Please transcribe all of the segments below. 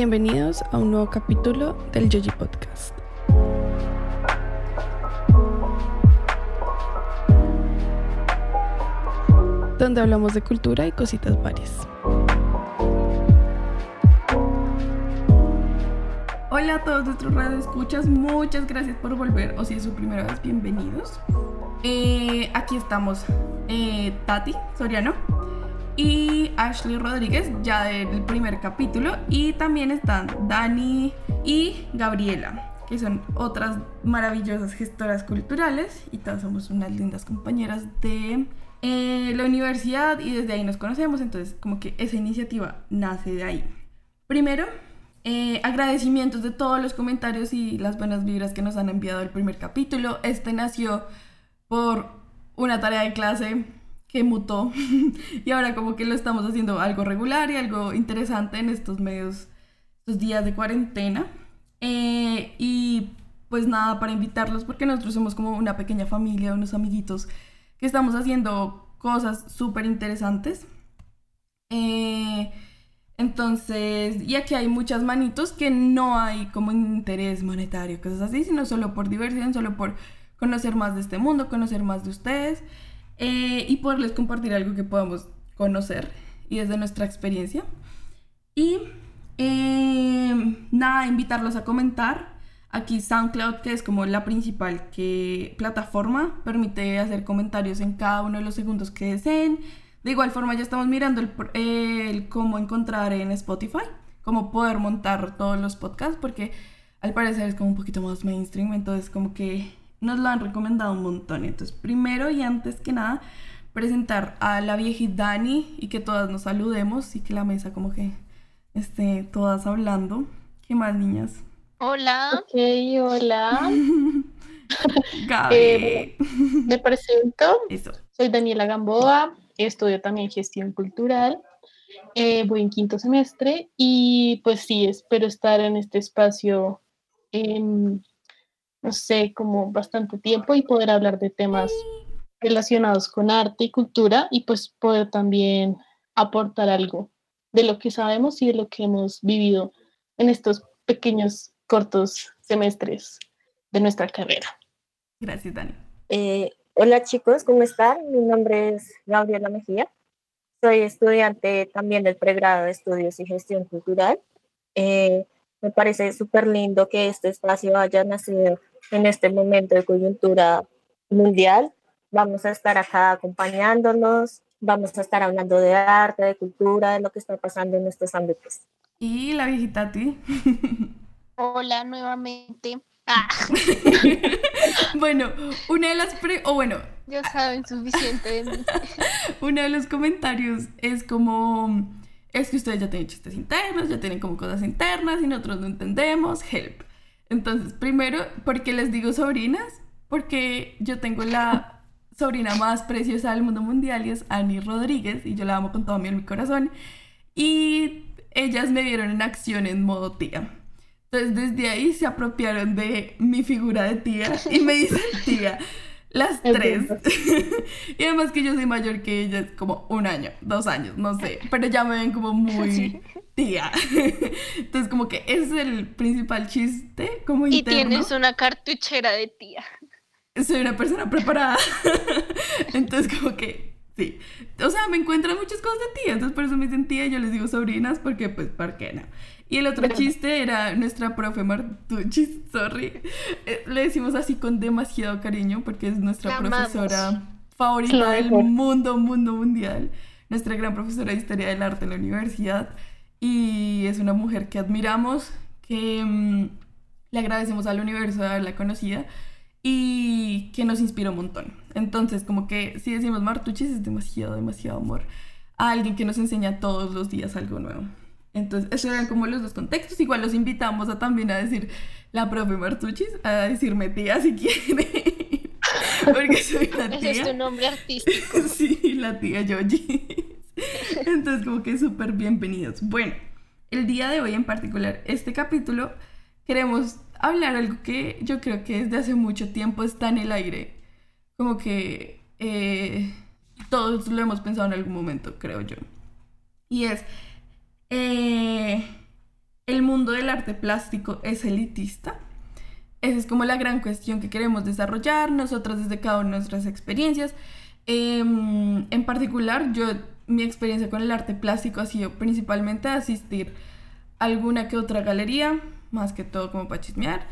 Bienvenidos a un nuevo capítulo del Yoji Podcast. Donde hablamos de cultura y cositas varias. Hola a todos nuestros redes escuchas, muchas gracias por volver o si es su primera vez, bienvenidos. Eh, aquí estamos eh, Tati Soriano y Ashley Rodríguez ya del primer capítulo y también están Dani y Gabriela que son otras maravillosas gestoras culturales y todas somos unas lindas compañeras de eh, la universidad y desde ahí nos conocemos, entonces como que esa iniciativa nace de ahí. Primero, eh, agradecimientos de todos los comentarios y las buenas vibras que nos han enviado el primer capítulo. Este nació por una tarea de clase que mutó y ahora como que lo estamos haciendo algo regular y algo interesante en estos medios, estos días de cuarentena. Eh, y pues nada, para invitarlos porque nosotros somos como una pequeña familia, unos amiguitos que estamos haciendo cosas súper interesantes. Eh, entonces, y aquí hay muchas manitos que no hay como interés monetario, cosas así, sino solo por diversión, solo por conocer más de este mundo, conocer más de ustedes eh, y poderles compartir algo que podamos conocer y desde nuestra experiencia. Y eh, nada, invitarlos a comentar Aquí SoundCloud, que es como la principal que, plataforma, permite hacer comentarios en cada uno de los segundos que deseen. De igual forma ya estamos mirando el, cómo encontrar en Spotify, cómo poder montar todos los podcasts, porque al parecer es como un poquito más mainstream, entonces como que nos lo han recomendado un montón. Entonces primero y antes que nada, presentar a la viejita Dani y que todas nos saludemos y que la mesa como que esté todas hablando. ¿Qué más, niñas? Hola. Ok, hola. Gaby. Eh, me presento. Soy Daniela Gamboa, estudio también gestión cultural. Eh, voy en quinto semestre y pues sí, espero estar en este espacio, no sé, como bastante tiempo y poder hablar de temas relacionados con arte y cultura y pues poder también aportar algo de lo que sabemos y de lo que hemos vivido en estos pequeños cortos semestres de nuestra carrera. Gracias, Dani. Eh, hola chicos, ¿cómo están? Mi nombre es Gabriela Mejía. Soy estudiante también del pregrado de Estudios y Gestión Cultural. Eh, me parece súper lindo que este espacio haya nacido en este momento de coyuntura mundial. Vamos a estar acá acompañándonos, vamos a estar hablando de arte, de cultura, de lo que está pasando en estos ámbitos. Y la viejita a ti. Hola nuevamente. Ah. bueno, una de las o bueno, ya saben suficiente de mí. uno de los comentarios es como es que ustedes ya tienen chistes internos, ya tienen como cosas internas y nosotros no entendemos, help. Entonces, primero, ¿por qué les digo sobrinas? Porque yo tengo la sobrina más preciosa del mundo mundial y es Annie Rodríguez y yo la amo con todo mi corazón y ellas me vieron en acción en modo tía. Entonces desde ahí se apropiaron de mi figura de tía y me dicen tía. Las tres. y además que yo soy mayor que ellas, como un año, dos años, no sé. Pero ya me ven como muy tía. Entonces como que ese es el principal chiste como Y tienes una cartuchera de tía. Soy una persona preparada. Entonces como que sí. O sea, me encuentran muchas cosas de tía. Entonces por eso me dicen tía yo les digo sobrinas porque pues, ¿por qué no? Y el otro chiste era nuestra profe Martucci, sorry. Eh, le decimos así con demasiado cariño porque es nuestra profesora favorita del mundo, mundo mundial. Nuestra gran profesora de Historia del Arte en la universidad. Y es una mujer que admiramos, que mm, le agradecemos al universo de haberla conocida y que nos inspiró un montón. Entonces, como que si decimos Martuchis es demasiado, demasiado amor a alguien que nos enseña todos los días algo nuevo. Entonces, esos eran como los dos contextos. Igual los invitamos a también a decir la profe Martuchis, a decirme tía si quiere. Porque soy la tía. Ese es tu nombre artístico. sí, la tía Yoji. Entonces, como que súper bienvenidos. Bueno, el día de hoy en particular, este capítulo, queremos hablar algo que yo creo que desde hace mucho tiempo está en el aire. Como que eh, todos lo hemos pensado en algún momento, creo yo. Y es eh, el mundo del arte plástico es elitista. Esa es como la gran cuestión que queremos desarrollar nosotros desde cada una de nuestras experiencias. Em, en particular, yo, mi experiencia con el arte plástico ha sido principalmente asistir a alguna que otra galería, más que todo como para chismear,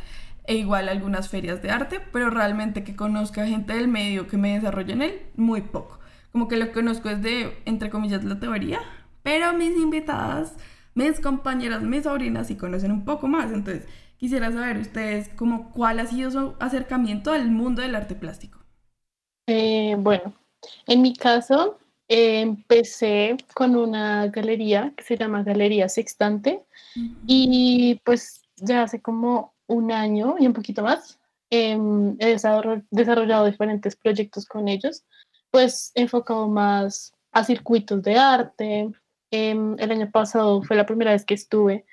e igual algunas ferias de arte, pero realmente que conozca gente del medio que me desarrolle en él, muy poco. Como que lo que conozco es de, entre comillas, la teoría, pero mis invitadas, mis compañeras, mis sobrinas sí conocen un poco más, entonces quisiera saber ustedes como cuál ha sido su acercamiento al mundo del arte plástico. Eh, bueno, en mi caso empecé con una galería que se llama Galería Sextante y pues ya hace como un año y un poquito más em, he desarrollado diferentes proyectos con ellos, pues enfocado más a circuitos de arte. Em, el año pasado fue la primera vez que estuve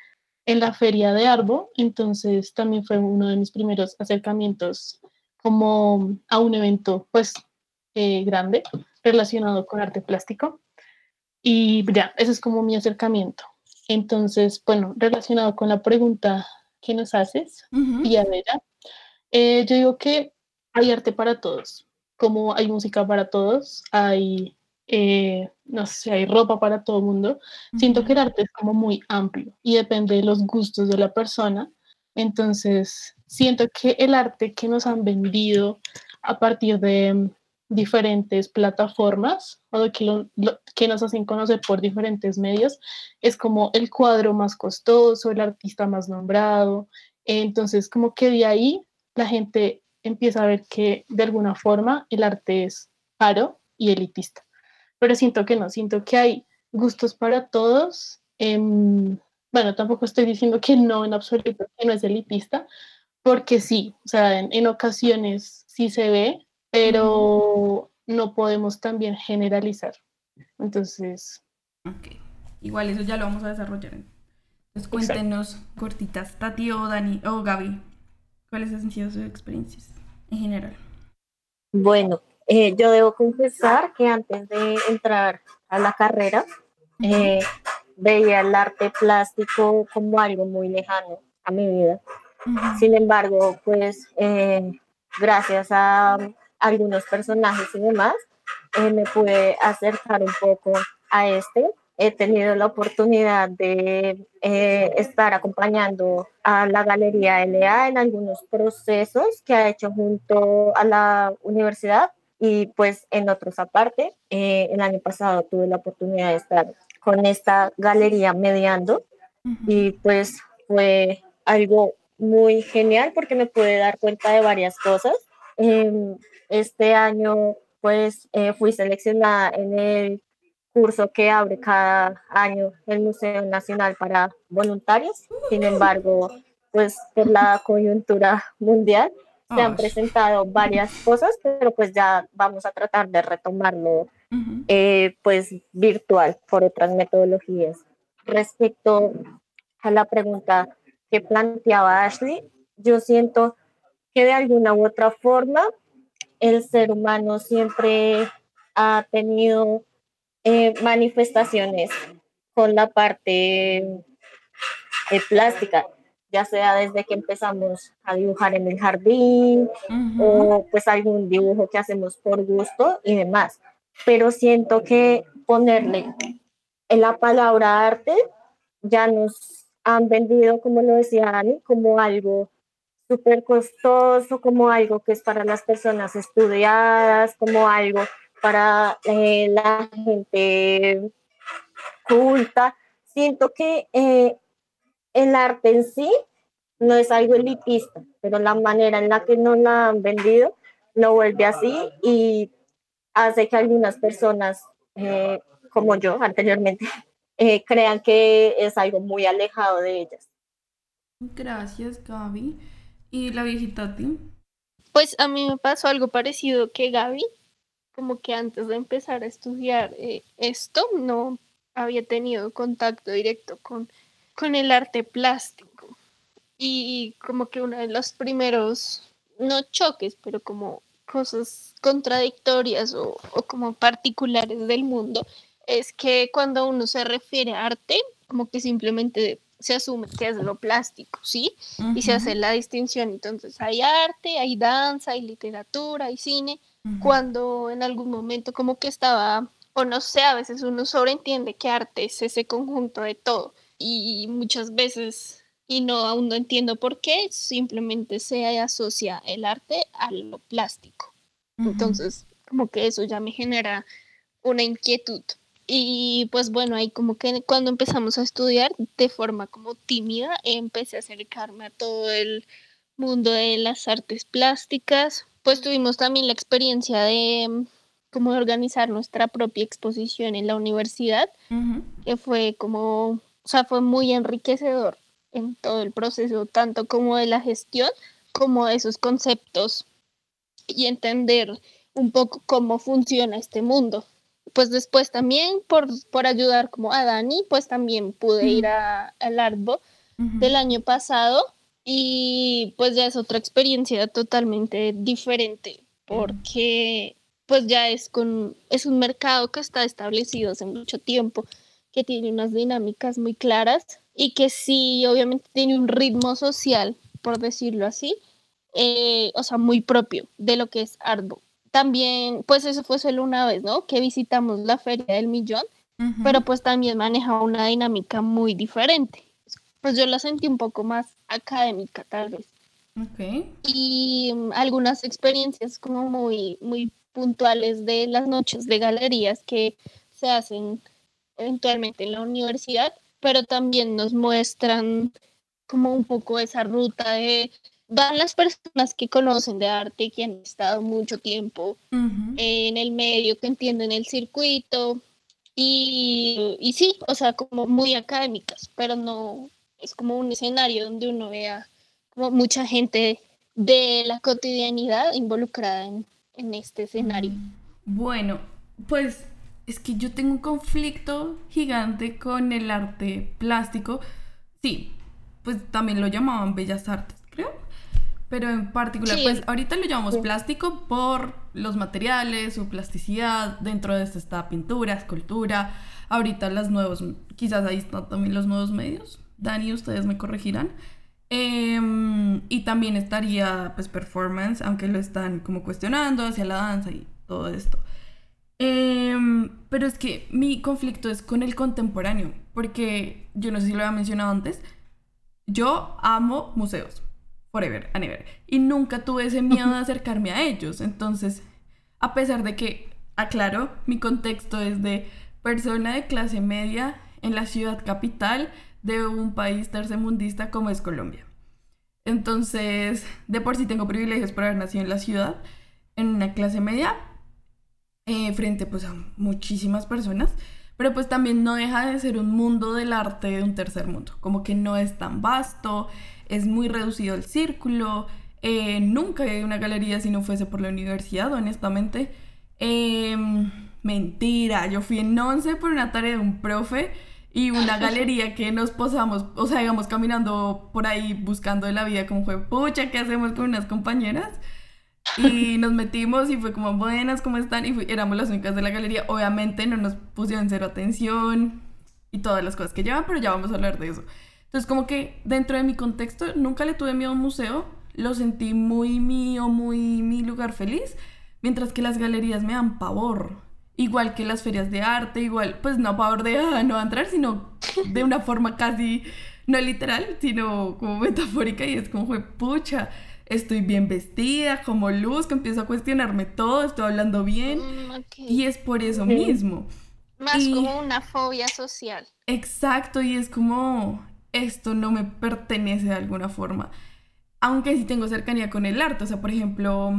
en la feria de Arbo, entonces también fue uno de mis primeros acercamientos como a un evento pues eh, grande relacionado con arte plástico. Y ya, ese es como mi acercamiento. Entonces, bueno, relacionado con la pregunta que nos haces, y a eh, yo digo que hay arte para todos, como hay música para todos, hay eh, no sé, hay ropa para todo el mundo. Siento que el arte es como muy amplio y depende de los gustos de la persona. Entonces, siento que el arte que nos han vendido a partir de diferentes plataformas o que, que nos hacen conocer por diferentes medios es como el cuadro más costoso, el artista más nombrado. Entonces, como que de ahí la gente empieza a ver que de alguna forma el arte es caro y elitista pero siento que no, siento que hay gustos para todos. Em, bueno, tampoco estoy diciendo que no en absoluto, que no es elitista, porque sí, o sea, en, ocasiones sí se ve, pero no podemos también generalizar. Entonces... Ok, igual eso ya lo vamos a desarrollar. Entonces cuéntenos cortitas, Tati o Dani o Gaby, ¿cuáles han sido sus experiencias en general? Bueno, eh, yo debo confesar que antes de entrar a la carrera, eh, veía el arte plástico como algo muy lejano a mi vida. Sin embargo, pues eh, gracias a algunos personajes y demás, me pude acercar un poco a este he tenido la oportunidad de eh, estar acompañando a la Galería LA en algunos procesos que ha hecho junto a la universidad y pues en otros aparte. Eh, el año pasado tuve la oportunidad de estar con esta galería mediando y pues fue algo muy genial porque me pude dar cuenta de varias cosas. Em, este año pues eh, fui seleccionada en el curso que abre cada año el Museo Nacional para voluntarios. Sin embargo, pues por la coyuntura mundial se han presentado varias cosas, pero pues ya vamos a tratar de retomarlo eh, pues virtual por otras metodologías. Respecto a la pregunta que planteaba Ashley, yo siento que de alguna u otra forma el ser humano siempre ha tenido eh, manifestaciones con la parte eh, plástica, ya sea desde que empezamos a dibujar en el jardín o pues algún dibujo que hacemos por gusto y demás. Pero siento que ponerle en la palabra arte ya nos han vendido, como lo decía Ani, como algo súper costoso, como algo que es para las personas estudiadas, como algo para eh, la gente culta. Siento que eh, el arte en sí no es algo elitista, pero la manera en la que nos la han vendido lo vuelve así y hace que algunas personas, eh, como yo anteriormente, crean que es algo muy alejado de ellas. Gracias, Gaby. ¿Y la viejita? Pues a mí me pasó algo parecido que Gaby como que antes de empezar a estudiar eh, esto no había tenido contacto directo con, con el arte plástico. Y como que uno de los primeros, no choques, pero como cosas contradictorias o, o como particulares del mundo, es que cuando uno se refiere a arte, como que simplemente se asume que es lo plástico, ¿sí? Y se hace la distinción. Entonces hay arte, hay danza, hay literatura, hay cine, cuando en algún momento como que estaba, o no sé, a veces uno sobreentiende que arte es ese conjunto de todo. Y muchas veces, y no aún no entiendo por qué, simplemente se asocia el arte a lo plástico. Entonces, como que eso ya me genera una inquietud. Y pues bueno, ahí como que cuando empezamos a estudiar de forma como tímida, empecé a acercarme a todo el mundo de las artes plásticas. Pues tuvimos también la experiencia de mm, como organizar nuestra propia exposición en la universidad, que fue como, o sea, fue muy enriquecedor en todo el proceso, tanto como de la gestión como de esos conceptos y entender un poco cómo funciona este mundo pues después también por, por ayudar como a Dani, pues también pude ir al Arbo del año pasado y pues ya es otra experiencia totalmente diferente porque pues ya es con es un mercado que está establecido hace mucho tiempo que tiene unas dinámicas muy claras y que sí obviamente tiene un ritmo social por decirlo así eh, o sea muy propio de lo que es Arbo también, pues eso fue solo una vez, ¿no? Que visitamos la Feria del Millón, pero pues también maneja una dinámica muy diferente. Pues yo la sentí un poco más académica, tal vez. Ok. Y mm, algunas experiencias como muy, muy puntuales de las noches de galerías que se hacen eventualmente en la universidad, pero también nos muestran como un poco esa ruta de van las personas que conocen de arte, que han estado mucho tiempo en el medio, que entienden el circuito y, y, sí, o sea, como muy académicas, pero no es como un escenario donde uno vea como mucha gente de la cotidianidad involucrada en, en este escenario. Mm. Bueno, pues es que yo tengo un conflicto gigante con el arte plástico. Sí, pues también lo llamaban bellas artes, creo pero en particular, pues ahorita lo llamamos plástico por los materiales, su plasticidad, dentro de esto está pintura, escultura, ahorita las nuevos, quizás ahí están también los nuevos medios, Dani, ustedes me corregirán. Em, y también estaría pues performance, aunque lo están como cuestionando hacia la danza y todo esto. Em, pero es que mi conflicto es con el contemporáneo, porque yo no sé si lo había mencionado antes, yo amo museos forever and ever. Y nunca tuve ese miedo de acercarme a ellos. Entonces, a pesar de que, aclaro, mi contexto es de persona de clase media en la ciudad capital de un país tercermundista como es Colombia. Entonces, de por sí tengo privilegios por haber nacido en la ciudad, en una clase media, eh, frente pues a muchísimas personas, pero pues también no deja de ser un mundo del arte de un tercer mundo, como que no es tan vasto, es muy reducido el círculo. Eh, nunca he una galería si no fuese por la universidad, honestamente. Em, mentira, yo fui en 11 por una tarea de un profe y una galería que nos posamos, o sea, íbamos caminando por ahí buscando de la vida, como fue, pucha, ¿qué hacemos con unas compañeras? Y nos metimos y fue como, buenas, ¿cómo están? Y éramos las únicas de la galería. Obviamente no nos pusieron cero atención y todas las cosas que llevan, pero ya vamos a hablar de eso. Entonces, como que dentro de mi contexto, nunca le tuve miedo a un museo, lo sentí muy mío, muy mi lugar feliz, mientras que las galerías me dan pavor. Igual que las ferias de arte, igual, pues no pavor de ah, no entrar, sino de una forma casi, no literal, sino como metafórica y es como, fue pucha, estoy bien vestida, como luz, que empiezo a cuestionarme todo, estoy hablando bien. Mm, y es por eso mismo. Más como una fobia social. Exacto, y es como, esto no me pertenece de alguna forma. Aunque sí tengo cercanía con el arte, o sea, por ejemplo,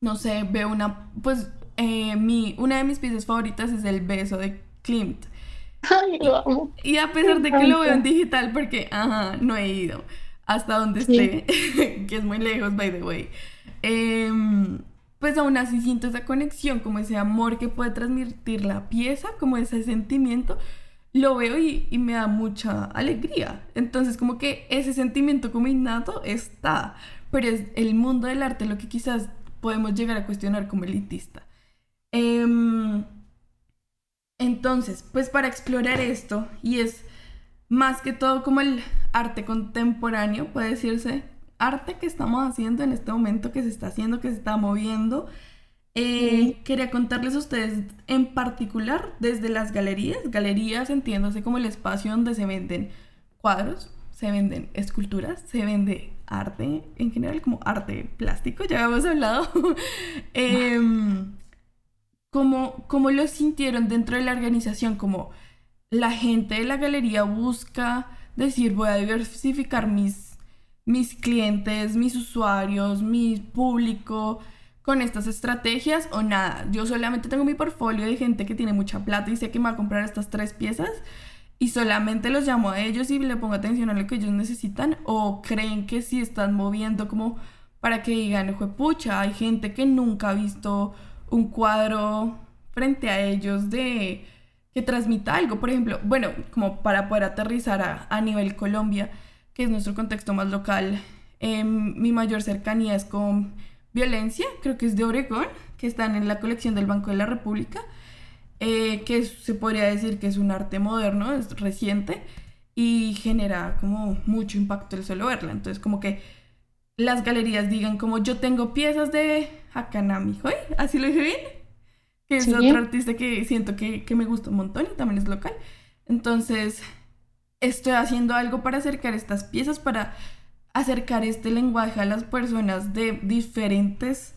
no sé, veo una, pues, eh, mi, una de mis piezas favoritas es El beso de Klimt. Ay, lo amo. Y a pesar de que lo veo en digital, porque, ajá, no he ido hasta donde esté, que es muy lejos, by the way. Em, pues aún así siento esa conexión, como ese amor que puede transmitir la pieza, como ese sentimiento lo veo y, me da mucha alegría. Entonces como que ese sentimiento como innato está, pero es el mundo del arte lo que quizás podemos llegar a cuestionar como elitista. Em, entonces, pues para explorar esto, y es más que todo como el arte contemporáneo, puede decirse, arte que estamos haciendo en este momento, que se está haciendo, que se está moviendo. Eh, quería contarles a ustedes en particular desde las galerías, galerías entiéndase como el espacio donde se venden cuadros, se venden esculturas, se vende arte en general, como arte plástico, ya hemos hablado. Em, ¿cómo, ¿Cómo lo sintieron dentro de la organización? Como la gente de la galería busca decir, voy a diversificar mis, mis clientes, mis usuarios, mi público con estas estrategias o nada. Yo solamente tengo mi portfolio de gente que tiene mucha plata y sé que me va a comprar estas tres piezas y solamente los llamo a ellos y le pongo atención a lo que ellos necesitan o creen que sí están moviendo como para que digan, pucha, hay gente que nunca ha visto un cuadro frente a ellos de que transmita algo, por ejemplo, bueno, como para poder aterrizar a, nivel Colombia, que es nuestro contexto más local, em, mi mayor cercanía es con violencia, creo que es de Oregón, que están en la colección del Banco de la República, eh, que se podría decir que es un arte moderno, es reciente y genera como mucho impacto el solo verla. Entonces como que las galerías digan como yo tengo piezas de Hakanami, ¿hoy? ¿Así lo dije bien? Que es otro artista que siento que, que me gusta un montón y también es local. Entonces estoy haciendo algo para acercar estas piezas, para acercar este lenguaje a las personas de diferentes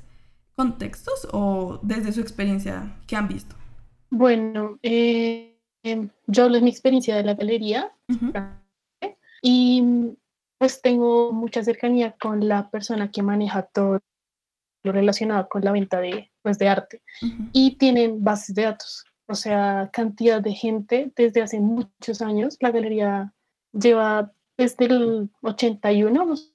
contextos o desde su experiencia que han visto. Bueno, eh, yo hablo de mi experiencia de la galería y pues tengo mucha cercanía con la persona que maneja todo lo relacionado con la venta de, pues, de arte y tienen bases de datos, o sea, cantidad de gente desde hace muchos años. La galería lleva desde el 81 más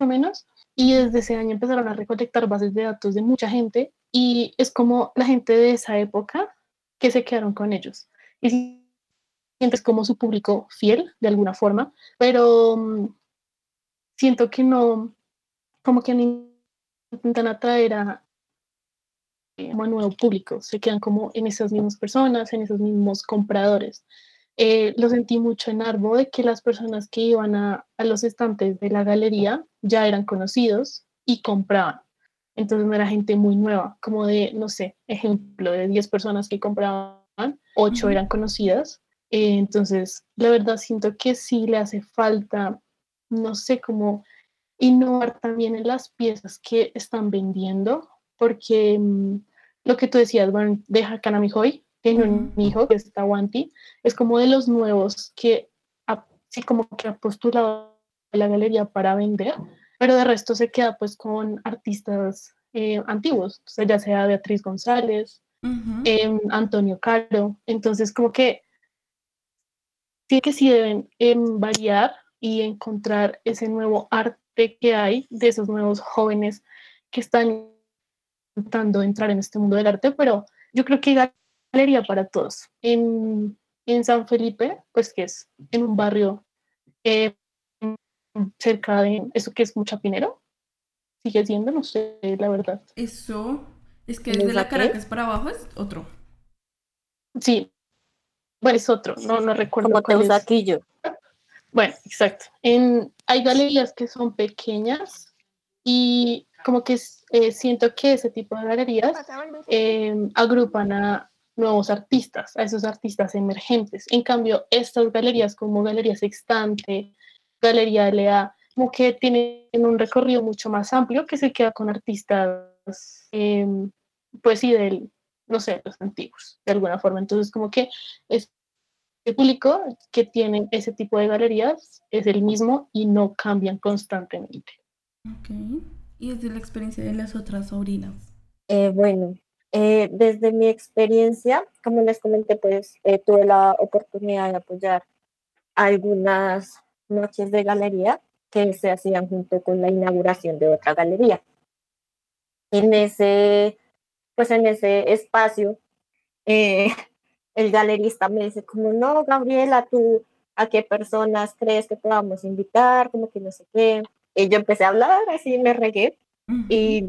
o menos y desde ese año empezaron a recolectar bases de datos de mucha gente y es como la gente de esa época que se quedaron con ellos. Y sientes como su público fiel, de alguna forma, pero mm, siento que no, como que intentan atraer a, un nuevo público, se quedan como en esas mismas personas, en esos mismos compradores. Eh, lo sentí mucho en Arbo de que las personas que iban a, a, los estantes de la galería ya eran conocidos y compraban. Entonces no era gente muy nueva, como de, no sé, ejemplo, de 10 personas que compraban, 8 eran conocidas. Eh, entonces, la verdad siento que sí le hace falta, no sé, como innovar también en las piezas que están vendiendo, porque mm, lo que tú decías, bueno, deja Kanami Hoy, tiene un hijo que es Tawanti, es como de los nuevos que sí como que ha postulado la galería para vender, pero de resto se queda pues con artistas eh, antiguos, o sea, ya sea Beatriz González, em, Antonio Caro, entonces como que sí que sí deben em, variar y encontrar ese nuevo arte que hay de esos nuevos jóvenes que están intentando entrar en este mundo del arte, pero yo creo que galería para todos. En, en San Felipe, pues que es en un barrio eh, cerca de eso que es Muchapinero. Sigue siendo, no sé, la verdad. Eso es que desde la Caracas para abajo es otro. Sí. Bueno, es otro, no, no recuerdo. Como Teusaquillo. Bueno, exacto. En, hay galerías que son pequeñas y como que eh, siento que ese tipo de galerías eh, agrupan a nuevos artistas, a esos artistas emergentes. En cambio, estas galerías como Galería Sextante, Galería LA, como que tienen un recorrido mucho más amplio que se queda con artistas, em, pues sí, del, no sé, los antiguos, de alguna forma. Entonces, como que el público que tiene ese tipo de galerías es el mismo y no cambian constantemente. Ok. ¿Y desde la experiencia de las otras sobrinas? Eh, bueno, eh, desde mi experiencia, como les comenté, pues eh, tuve la oportunidad de apoyar algunas noches de galería que se hacían junto con la inauguración de otra galería. En ese, pues en ese espacio, eh, el galerista me dice como, no, Gabriela, tú, ¿a qué personas crees que podamos invitar? Como que no sé qué. Y yo empecé a hablar, así me regué. Y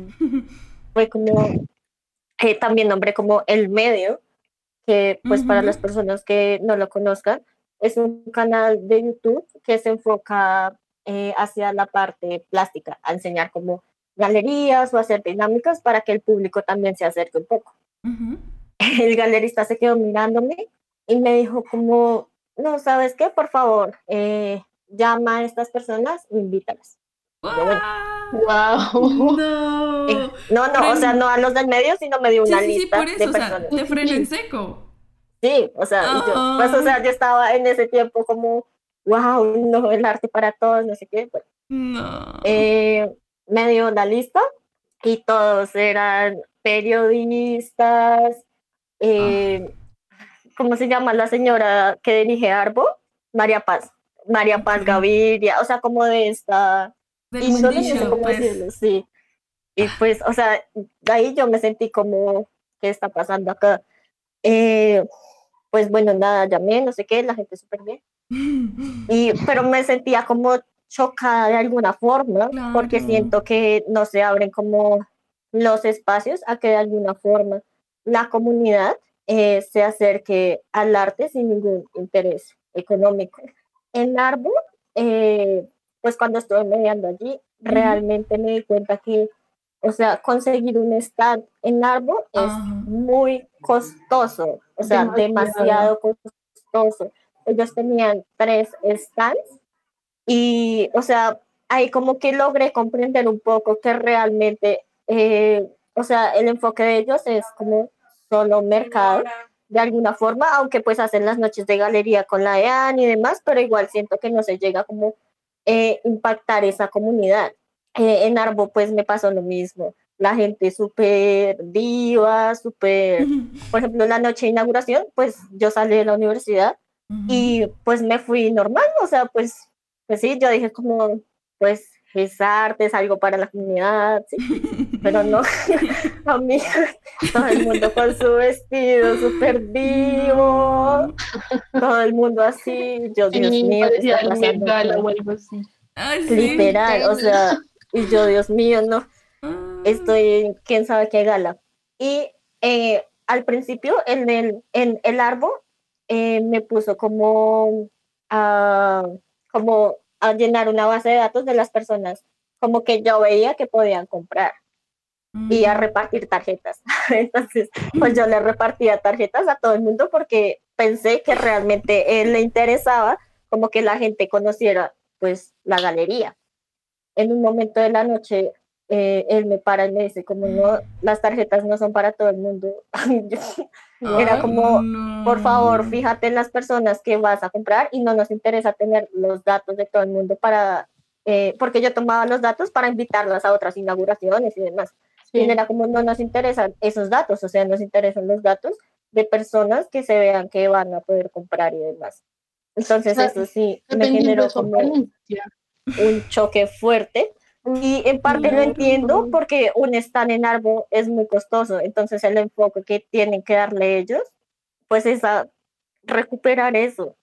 fue como, eh, también nombré como el medio, que pues para las personas que no lo conozcan, es un canal de YouTube que se enfoca eh, hacia la parte plástica, a enseñar como galerías o hacer dinámicas para que el público también se acerque un poco. El galerista se quedó mirándome y me dijo como, no, ¿sabes qué? Por favor, eh, llama a estas personas invítalas. Wow. No. Eh, no, no, o sea, no a los del medio, sino me dio una sí, sí, sí, lista por eso, de o sea, te freno en seco. Sí, o sea, yo, pues, o sea, yo estaba en ese tiempo como, wow, no, el arte para todos, no sé qué. Bueno, No. eh, me dio la lista y todos eran periodistas, eh, ¿cómo se llama la señora que dirige Arbo? María Paz, María Paz. Gaviria, o sea, como de esta Del y no sé mundillo, cómo pues. decirlo, sí. Y pues, o sea, ahí yo me sentí como, ¿qué está pasando acá? Eh, pues bueno, nada, llamé, no sé qué, la gente súper bien. Y, pero me sentía como chocada de alguna forma, porque Claro. siento que no se abren como los espacios a que de alguna forma la comunidad eh, se acerque al arte sin ningún interés económico. En Arbo, eh, pues cuando estuve mediando allí, realmente me di cuenta que, o sea, conseguir un stand en Arbo es muy costoso, o sea, Demasiado. demasiado costoso. Ellos tenían tres stands y, o sea, ahí como que logré comprender un poco que realmente, eh, o sea, el enfoque de ellos es como solo mercado de alguna forma, aunque pues hacen las noches de galería con la EAN y demás, pero igual siento que no se llega como eh, impactar esa comunidad. Eh, en Arbo pues me pasó lo mismo, la gente súper diva, súper, por ejemplo, la noche de inauguración, pues yo salí de la universidad y pues me fui normal, o sea, pues, pues sí, yo dije como, pues es arte, es algo para la comunidad, sí, pero no, amiga, todo el mundo con su vestido súper vivo, todo el mundo así, yo, Dios Sí, mío, algo así. Literal, o sea, y yo, Dios mío, no, Ah. estoy en quién sabe qué gala. Y eh, al principio, en el, en el árbol, eh, me puso como a, como a llenar una base de datos de las personas, como que yo veía que podían comprar y a Mm. repartir tarjetas. Entonces, pues yo le repartía tarjetas a todo el mundo porque pensé que realmente él le interesaba como que la gente conociera pues la galería. En un momento de la noche, eh, él me para y me dice como no, las tarjetas no son para todo el mundo. Era como, por favor, fíjate en las personas que vas a comprar y no nos interesa tener los datos de todo el mundo para, eh, porque yo tomaba los datos para invitarlas a otras inauguraciones y demás. Sí. Y era como no nos interesan esos datos, o sea, nos interesan los datos de personas que se vean que van a poder comprar y demás. Entonces, sea, eso sí me generó como un choque fuerte. Y en parte lo entiendo porque un stand en árbol es muy costoso, entonces el enfoque que tienen que darle ellos, pues es a recuperar eso.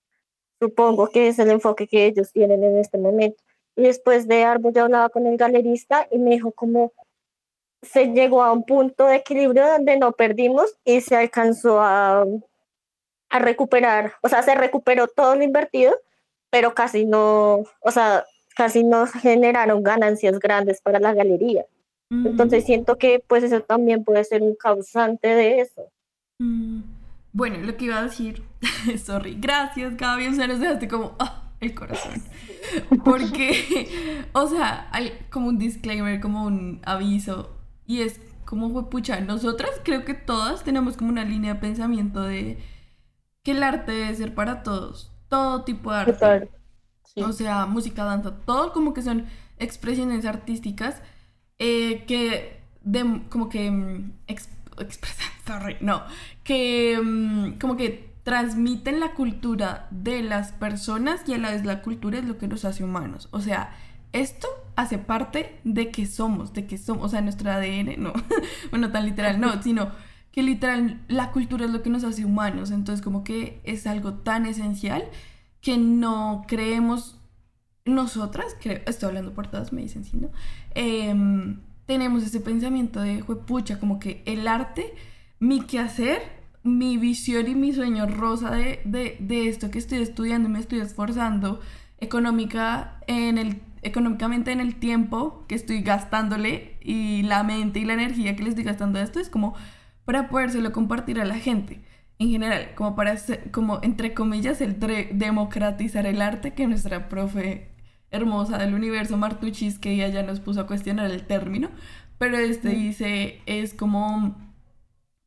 Supongo que es el enfoque que ellos tienen en este momento. Y después de árbol yo hablaba con el galerista y me dijo como se llegó a un punto de equilibrio donde no perdimos y se alcanzó a, a recuperar, o sea, se recuperó todo lo invertido, pero casi no, o sea, casi no generaron ganancias grandes para la galería. Mm. Entonces siento que pues eso también puede ser un causante de eso. Mm, Bueno, lo que iba a decir, sorry, gracias Gaby, o sea, nos dejaste como ah, el corazón. Porque, o sea, hay como un disclaimer, como un aviso, y es como fue pucha, nosotras creo que todas tenemos como una línea de pensamiento de que el arte debe ser para todos, todo tipo de arte. Total. Sí. O sea, música, danza, todo como que son expresiones artísticas eh, que de, como que mm, ex- expresan, sorry, no, que mm, como que transmiten la cultura de las personas y a la vez la cultura es lo que nos hace humanos. O sea, esto hace parte de que somos, de que somos, o sea, nuestro ADN, no, bueno, tan literal, no, sino que literal la cultura es lo que nos hace humanos, entonces como que es algo tan esencial que no creemos nosotras, creo, estoy hablando por todas, me dicen sí, ¿no? Em, tenemos ese pensamiento de, pucha, como que el arte, mi quehacer, mi visión y mi sueño rosa de, de, de esto que estoy estudiando y me estoy esforzando económica en el, económicamente en el tiempo que estoy gastándole y la mente y la energía que le estoy gastando a esto es como para podérselo compartir a la gente en general, como para, hacer, como entre comillas, el democratizar el arte que nuestra profe hermosa del universo, Martuchis, que ella ya nos puso a cuestionar el término, pero este dice, es como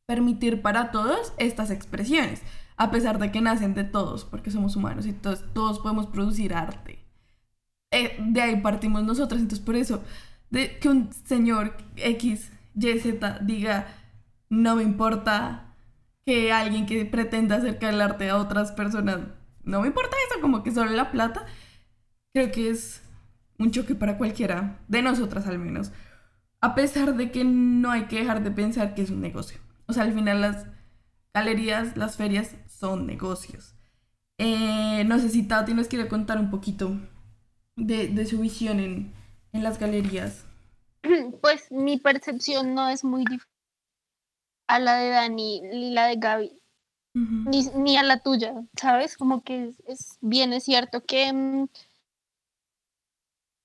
permitir para todos estas expresiones, a pesar de que nacen de todos, porque somos humanos y todos, todos podemos producir arte. Eh, de ahí partimos nosotros, entonces por eso, de que un señor X, Y, Z diga, no me importa que alguien que pretenda acercar el arte a otras personas, no me importa eso, como que solo la plata, creo que es un choque para cualquiera, de nosotras al menos. A pesar de que no hay que dejar de pensar que es un negocio. O sea, al final las galerías, las ferias son negocios. Eh, no sé si Tati nos quiere contar un poquito de, su visión en, las galerías. Pues mi percepción no es muy diferente a la de Dani ni la de Gaby, ni, a la tuya, ¿sabes? Como que es, bien es cierto que mm,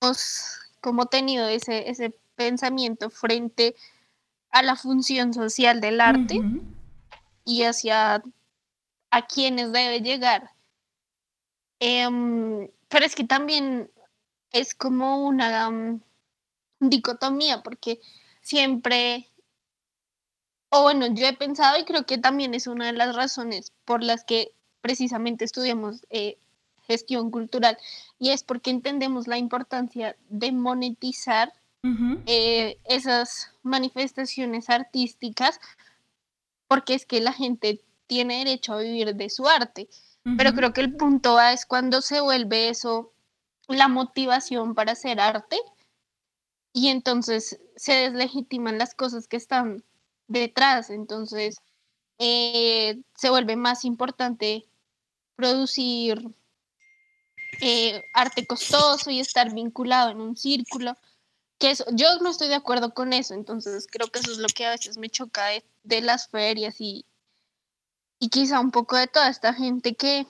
hemos como tenido ese, ese pensamiento frente a la función social del arte y hacia a quienes debe llegar. Em, pero es que también es como una mm, dicotomía, porque siempre, o bueno, yo he pensado y creo que también es una de las razones por las que precisamente estudiamos eh, gestión cultural, y es porque entendemos la importancia de monetizar eh, esas manifestaciones artísticas, porque es que la gente tiene derecho a vivir de su arte. Pero creo que el punto A es cuando se vuelve eso la motivación para hacer arte y entonces se deslegitiman las cosas que están detrás. Entonces eh, se vuelve más importante producir eh, arte costoso y estar vinculado en un círculo que eso, yo no estoy de acuerdo con eso, entonces creo que eso es lo que a veces me choca de, las ferias y, y quizá un poco de toda esta gente que,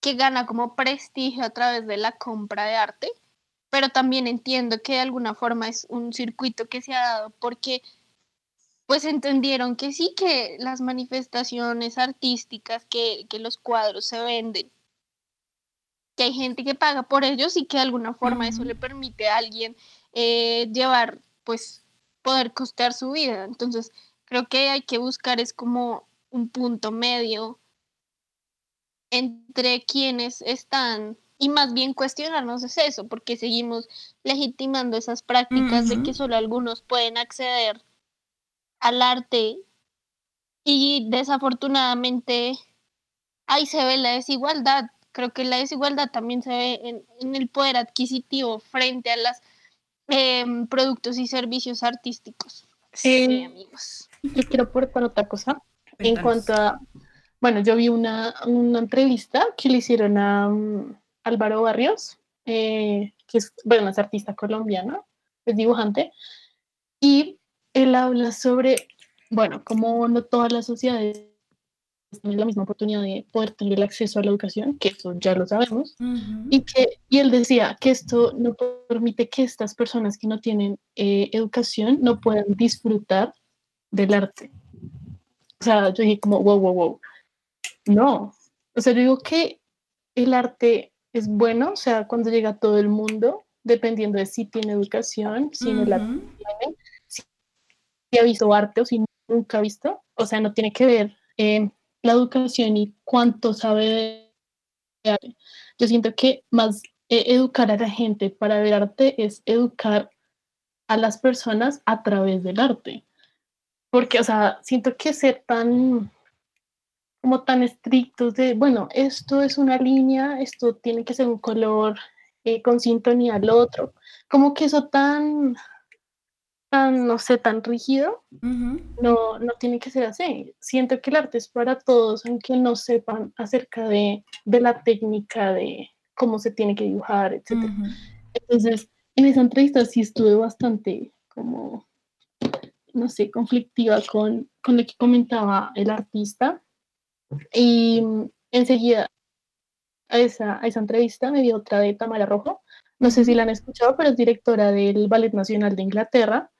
que gana como prestigio a través de la compra de arte, pero también entiendo que de alguna forma es un circuito que se ha dado porque pues entendieron que sí, que las manifestaciones artísticas, que, que los cuadros se venden, que hay gente que paga por ellos y que de alguna forma eso le permite a alguien eh, llevar, pues, poder costear su vida. Entonces, creo que hay que buscar es como un punto medio entre quienes están y más bien cuestionarnos es eso, porque seguimos legitimando esas prácticas de que solo algunos pueden acceder al arte y desafortunadamente ahí se ve la desigualdad Creo que la desigualdad también se ve en, el poder adquisitivo frente a los em, productos y servicios artísticos. Sí, amigos. Yo quiero aportar otra cosa. En cuanto a, bueno, yo vi una, una entrevista que le hicieron a um, Álvaro Barrios, eh, que es, bueno, es artista colombiano, es dibujante, y él habla sobre, bueno, como no todas las sociedades la misma oportunidad de poder tener el acceso a la educación, que eso ya lo sabemos, y, que, y él decía que esto no permite que estas personas que no tienen eh, educación no puedan disfrutar del arte. O sea, yo dije como, wow, wow, wow. No, o sea, yo digo que el arte es bueno, o sea, cuando llega a todo el mundo, dependiendo de si tiene educación, si no la tiene, ha visto arte o si nunca ha visto, o sea, no tiene que ver eh, la educación y cuánto sabe de arte. Yo siento que más eh, educar a la gente para ver arte es educar a las personas a través del arte. Porque, o sea, siento que ser tan, como tan estrictos de, bueno, esto es una línea, esto tiene que ser un color eh, con sintonía al otro, como que eso tan, tan, no sé, tan rígido, no, no tiene que ser así. Siento que el arte es para todos, aunque no sepan acerca de, de la técnica, de cómo se tiene que dibujar, etc. Entonces, en esa entrevista sí estuve bastante como no sé, conflictiva con, con lo que comentaba el artista. Y enseguida a esa, a esa entrevista me dio otra de Tamara Rojo. No sé si la han escuchado, pero es directora del Ballet Nacional de Inglaterra.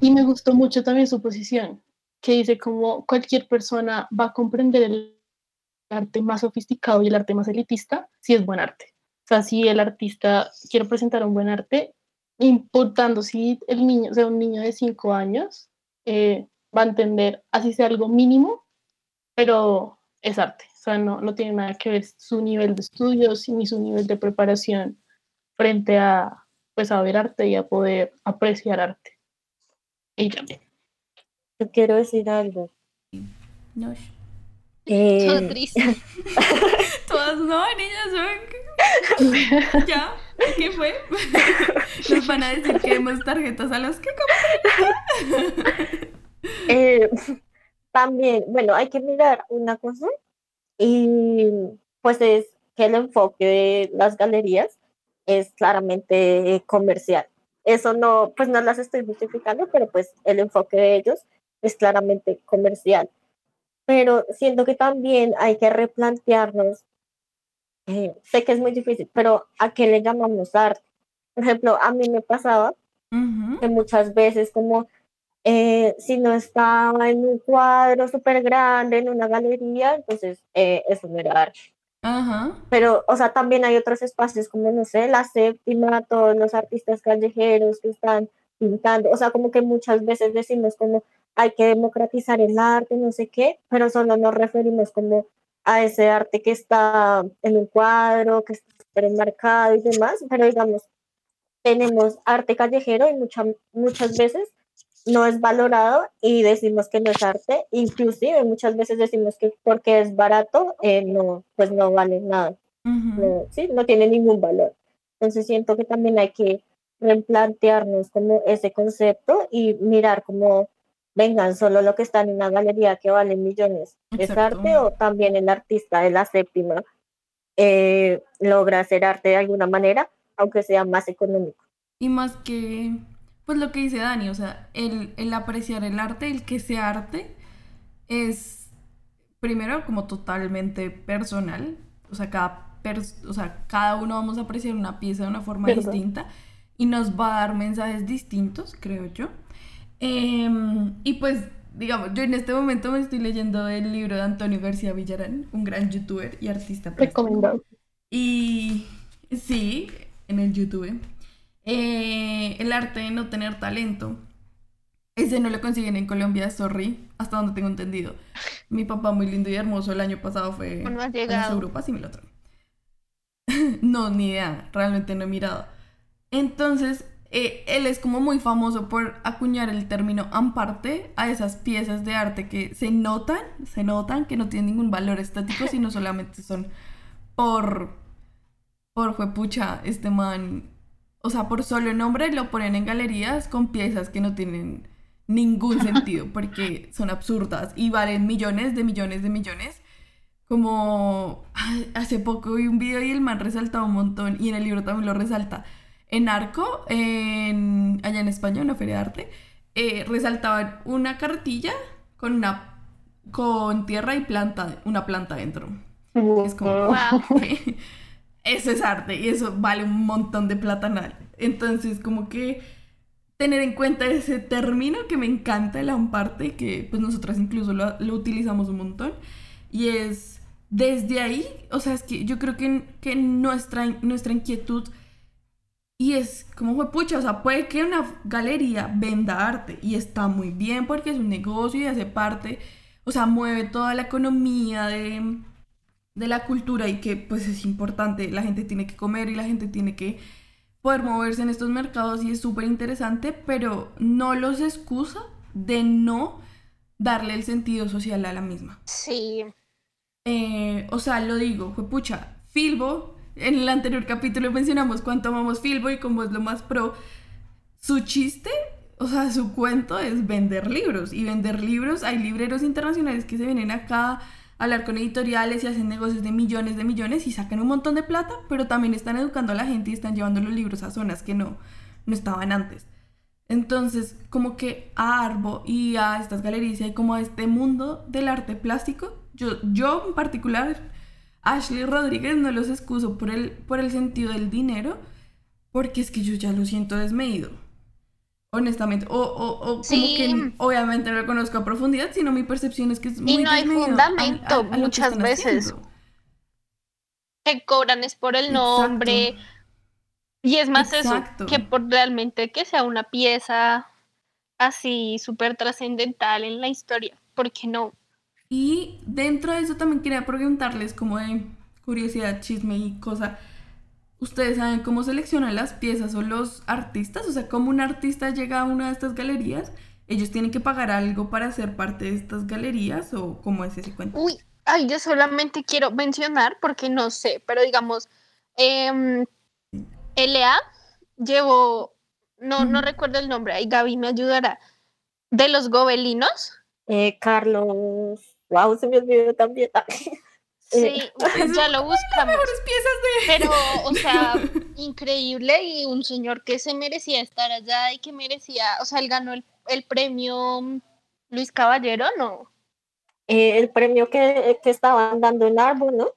Y me gustó mucho también su posición, que dice como cualquier persona va a comprender el arte más sofisticado y el arte más elitista si es buen arte. O sea, si el artista quiere presentar un buen arte, importando si el niño, o sea, un niño de cinco años, eh, va a entender, así sea algo mínimo, pero es arte. O sea, no, no tiene nada que ver su nivel de estudios ni su nivel de preparación frente a, pues, a ver arte y a poder apreciar arte. Y. Yo quiero decir algo. No. Eh, Todo triste. Todas no, niñas, son... ¿Ya? ¿Qué fue? Nos van a decir que demos tarjetas a los que eh, también, bueno, hay que mirar una cosa y pues es que el enfoque de las galerías es claramente comercial. Eso no, pues no las estoy justificando, pero pues el enfoque de ellos es claramente comercial. Pero siento que también hay que replantearnos, eh, sé que es muy difícil, pero ¿a qué le llamamos arte? Por ejemplo, a mí me pasaba que muchas veces como eh, si no estaba en un cuadro súper grande, en una galería, entonces eh, eso no era arte. Ajá. Pero, o sea, también hay otros espacios como, no sé, la séptima, todos los artistas callejeros que están pintando, o sea, como que muchas veces decimos como hay que democratizar el arte, no sé qué, pero solo nos referimos como a ese arte que está en un cuadro, que está enmarcado y demás, pero digamos, tenemos arte callejero y mucha, muchas veces no es valorado y decimos que no es arte, inclusive muchas veces decimos que porque es barato, eh, no, pues no vale nada, no, sí, no tiene ningún valor. Entonces siento que también hay que replantearnos como ese concepto y mirar como, vengan, solo lo que está en una galería que vale millones, ¿es arte o también el artista de la séptima eh, logra hacer arte de alguna manera, aunque sea más económico? Y más que, pues lo que dice Dani, o sea, el, el apreciar el arte, el que sea arte, es primero como totalmente personal, o sea, cada, o sea, cada uno vamos a apreciar una pieza de una forma distinta y nos va a dar mensajes distintos, creo yo. Em, y pues, digamos, yo en este momento me estoy leyendo el libro de Antonio García Villarán, un gran youtuber y artista. Recomendado. Y sí, en el YouTube. Eh, el arte de no tener talento. Ese no lo consiguen en Colombia, sorry, hasta donde tengo entendido. Mi papá muy lindo y hermoso el año pasado fue No has a. Europas y me lo no, ni idea, realmente no he mirado. Entonces, eh, él es como muy famoso por acuñar el término amparte a esas piezas de arte que se notan, se notan que no tienen ningún valor estático, sino solamente son por, por juepucha, este man, o sea, por solo nombre lo ponen en galerías con piezas que no tienen ningún sentido, porque son absurdas y valen millones de millones de millones. Como ay, hace poco vi un video y el man resaltaba un montón, y en el libro también lo resalta. En Arco, en, allá en España, una feria de arte, eh, resaltaban una cartilla con una con tierra y planta, una planta dentro. Es como, Wow. Eso es arte y eso vale un montón de platanal. Entonces, como que tener en cuenta ese término que me encanta, el amparte, que pues nosotras incluso lo, lo utilizamos un montón. Y es desde ahí, o sea, es que yo creo que, que nuestra, nuestra inquietud, y es como fue pucha, o sea, puede que una galería venda arte y está muy bien porque es un negocio y hace parte, o sea, mueve toda la economía de, de la cultura y que pues es importante, la gente tiene que comer y la gente tiene que poder moverse en estos mercados y es súper interesante, pero no los excusa de no darle el sentido social a la misma. Sí. Eh, o sea, lo digo, fue pucha, Filbo, en el anterior capítulo mencionamos cuánto amamos Filbo y cómo es lo más pro. Su chiste, o sea, su cuento es vender libros. Y vender libros, hay libreros internacionales que se vienen acá hablar con editoriales y hacen negocios de millones de millones y sacan un montón de plata, pero también están educando a la gente y están llevando los libros a zonas que no, no estaban antes. Entonces, como que a Arbo y a estas galerías y como a este mundo del arte plástico, yo, yo en particular, Ashley Rodríguez no los excuso por el, por el sentido del dinero, porque es que yo ya lo siento desmedido. Honestamente, o, o, o como que obviamente no lo conozco a profundidad, sino mi percepción es que es muy no hay fundamento a- a- a lo que muchas veces. haciendo. que cobran es por el nombre Exacto. y es más Exacto. eso que por realmente que sea una pieza así súper trascendental en la historia, porque no. Y dentro de eso también quería preguntarles como de curiosidad, chisme y cosa. ¿Ustedes saben cómo seleccionan las piezas o los artistas? O sea, ¿cómo un artista llega a una de estas galerías? ¿Ellos tienen que pagar algo para ser parte de estas galerías? ¿O cómo es ese cuento? Uy, ay, yo solamente quiero mencionar, porque no sé, pero digamos, em, LA llevó, no, no recuerdo el nombre, ahí Gaby me ayudará, de los gobelinos. Eh, Carlos, wow, se me olvidó también. Ah, Sí, ya lo buscamos. Mejores piezas de... Pero, o sea, increíble y un señor que se merecía estar allá y que merecía, o sea, él ganó el, el premio mm, Luis Caballero, ¿no? eh, el premio que, que estaban dando en Árbol, ¿no?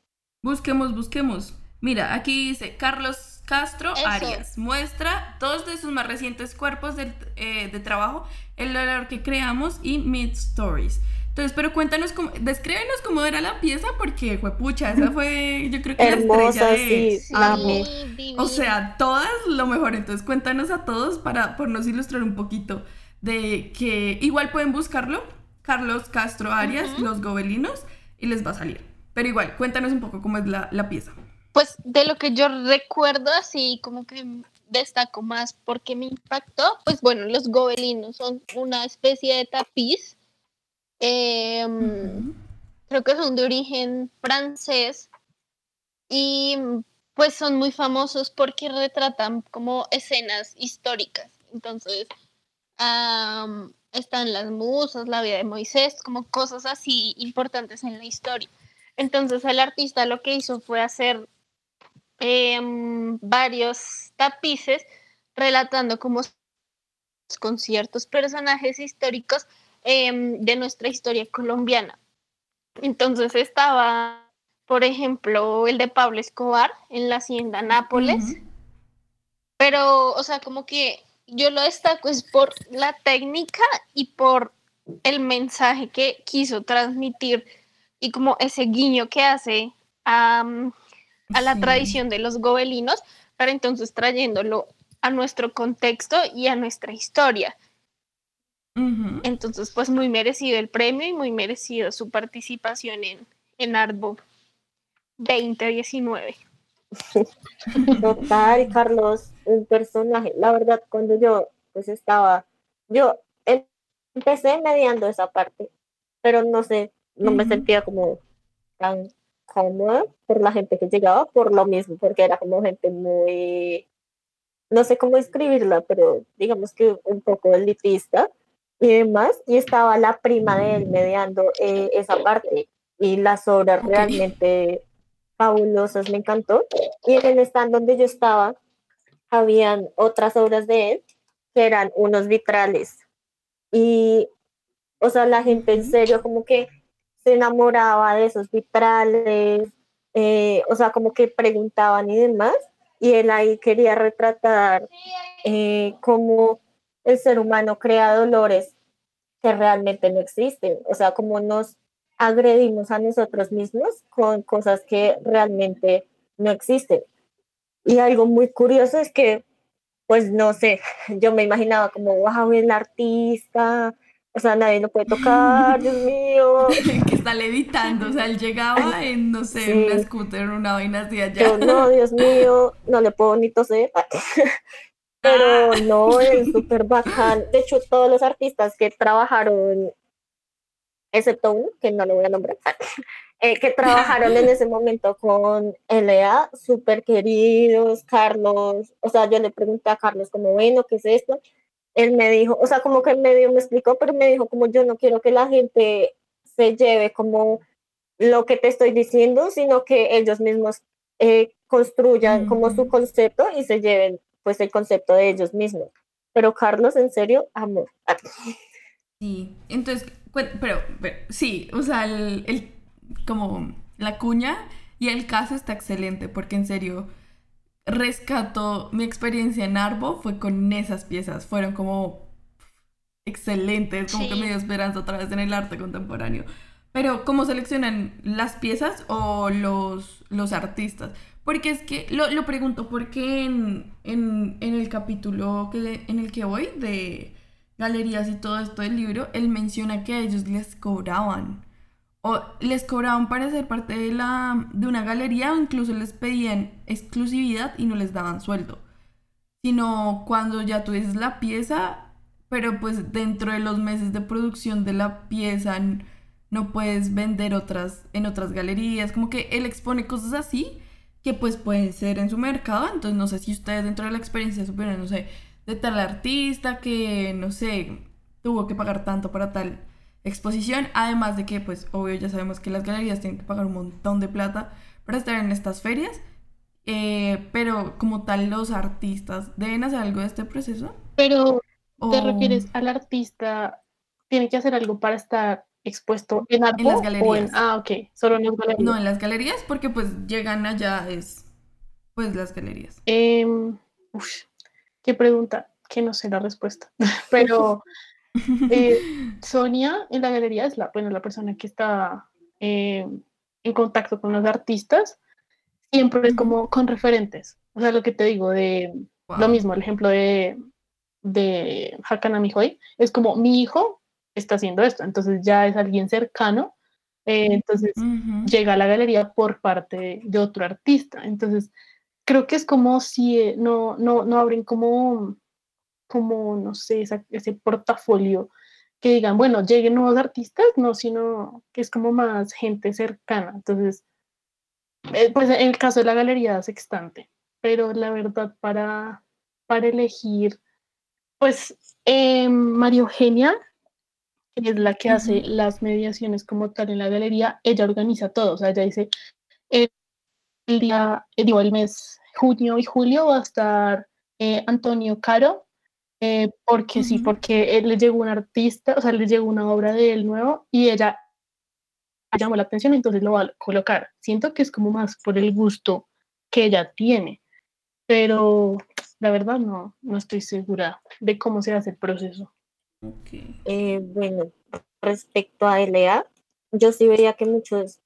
Busquemos, busquemos. Mira, aquí dice Carlos Castro Eso. Arias. Muestra dos de sus más recientes cuerpos del- eh, de trabajo, El dolor que creamos y Mid Stories. Entonces, pero cuéntanos, cómo, descríbenos cómo era la pieza, porque, pucha, esa fue, yo creo que la estrella de... sí, la amé. O sea, todas lo mejor. Entonces, cuéntanos a todos para por nos ilustrar un poquito de que igual pueden buscarlo, Carlos Castro Arias. Los Gobelinos, y les va a salir. Pero igual, cuéntanos un poco cómo es la, la pieza. Pues de lo que yo recuerdo así como que destaco más porque me impactó, pues bueno, los gobelinos son una especie de tapiz. Em, creo que son de origen francés y pues son muy famosos porque retratan como escenas históricas. Entonces, están las musas, la vida de Moisés, como cosas así importantes en la historia. Entonces, el artista lo que hizo fue hacer em, varios tapices relatando como con ciertos personajes históricos em, de nuestra historia colombiana. Entonces estaba, por ejemplo, el de Pablo Escobar en la hacienda Nápoles, Ujú. pero, o sea, como que yo lo destaco es por la técnica y por el mensaje que quiso transmitir y como ese guiño que hace a, a la Sí. tradición de los gobelinos, pero entonces trayéndolo a nuestro contexto y a nuestra historia. Entonces, pues muy merecido el premio y muy merecido su participación en, en Arbo 2019. Total, Carlos, un personaje. La verdad, cuando yo pues estaba, yo em- empecé mediando esa parte, pero no sé, no me sentía como tan cómoda por la gente que llegaba, por lo mismo, porque era como gente muy, no sé cómo escribirla, pero digamos que un poco elitista y demás, y estaba la prima de él mediando eh, esa parte, y las obras realmente fabulosas, me encantó. Y en el stand donde yo estaba, habían otras obras de él, que eran unos vitrales. Y, o sea, la gente en serio como que se enamoraba de esos vitrales, eh, o sea, como que preguntaban y demás. Y él ahí quería retratar eh, cómo el ser humano crea dolores que realmente no existen, o sea, cómo nos agredimos a nosotros mismos con cosas que realmente no existen. Y algo muy curioso es que, pues no sé, yo me imaginaba como, wow, el artista, o sea, nadie lo puede tocar, Dios mío. que está levitando, o sea, él llegaba en, no sé, Sí. una scooter, una vaina así allá. Yo, no, Dios mío, no le puedo ni toser. Pero no, es súper bacán. De hecho, todos los artistas que trabajaron, excepto uno, que no lo voy a nombrar, eh, que trabajaron en ese momento con LA, súper queridos, Carlos, o sea, yo le pregunté a Carlos como, bueno, ¿qué es esto? Él me dijo, o sea, como que medio me explicó, pero me dijo como yo no quiero que la gente se lleve como lo que te estoy diciendo, sino que ellos mismos eh, construyan como su Mm. concepto y se lleven pues el concepto de ellos mismos. Pero Carlos, en serio, amor. Sí, entonces, pero, pero sí, o sea, el, el, como la cuña y el caso está excelente porque en serio rescato mi experiencia en Arbo fue con esas piezas, fueron como excelentes, como que me dio esperanza otra vez en el arte contemporáneo. Pero, ¿cómo seleccionan las piezas o los, los artistas? Porque es que, lo, lo pregunto, porque en, en, en, el capítulo que, en el que voy de galerías y todo esto del libro, él menciona que a ellos les cobraban. O les cobraban para ser parte de, la, de una galería o incluso les pedían exclusividad y no les daban sueldo. Sino cuando ya tuvieses la pieza, pero pues dentro de los meses de producción de la pieza no puedes vender otras en otras galerías, como que él expone cosas así que pues pueden ser en su mercado, entonces no sé si ustedes dentro de la experiencia supieron, no sé, de tal artista que, no sé, tuvo que pagar tanto para tal exposición, además de que pues obvio ya sabemos que las galerías tienen que pagar un montón de plata para estar en estas ferias, eh, pero como tal los artistas deben hacer algo de este proceso. Pero ¿te refieres al artista tiene que hacer algo para estar expuesto en En las galerías. ah, ok, solo en las galerías. No, en las galerías porque pues llegan allá es pues las galerías. Eh, uf, qué pregunta, que no sé la respuesta, pero eh, Sonia en la galería es la, bueno, la persona que está eh, en contacto con los artistas, siempre es como con referentes, o sea, lo que te digo de Wow. lo mismo, el ejemplo de, de Hakanami Hoy, es como mi hijo está haciendo esto, entonces ya es alguien cercano, eh, entonces llega a la galería por parte de otro artista. Entonces, creo que es como si eh, no, no, no abren como, como, no sé, esa- ese portafolio que digan, bueno, lleguen nuevos artistas, no, sino que es como más gente cercana. Entonces, eh, pues en el caso de la galería sextante, pero la verdad para, para elegir, pues María Eugenia, que es la que hace las mediaciones como tal en la galería, ella organiza todo, o sea, ella dice, el, el día, eh, digo, el mes junio y julio va a estar eh, Antonio Caro, eh, porque sí, porque él le llegó un artista, o sea, le llegó una obra de él nuevo y ella llamó la atención, entonces lo va a colocar. Siento que es como más por el gusto que ella tiene, pero la verdad no, no estoy segura de cómo se hace el proceso. Ok. Eh, bueno, respecto a LA, yo sí veía que muchos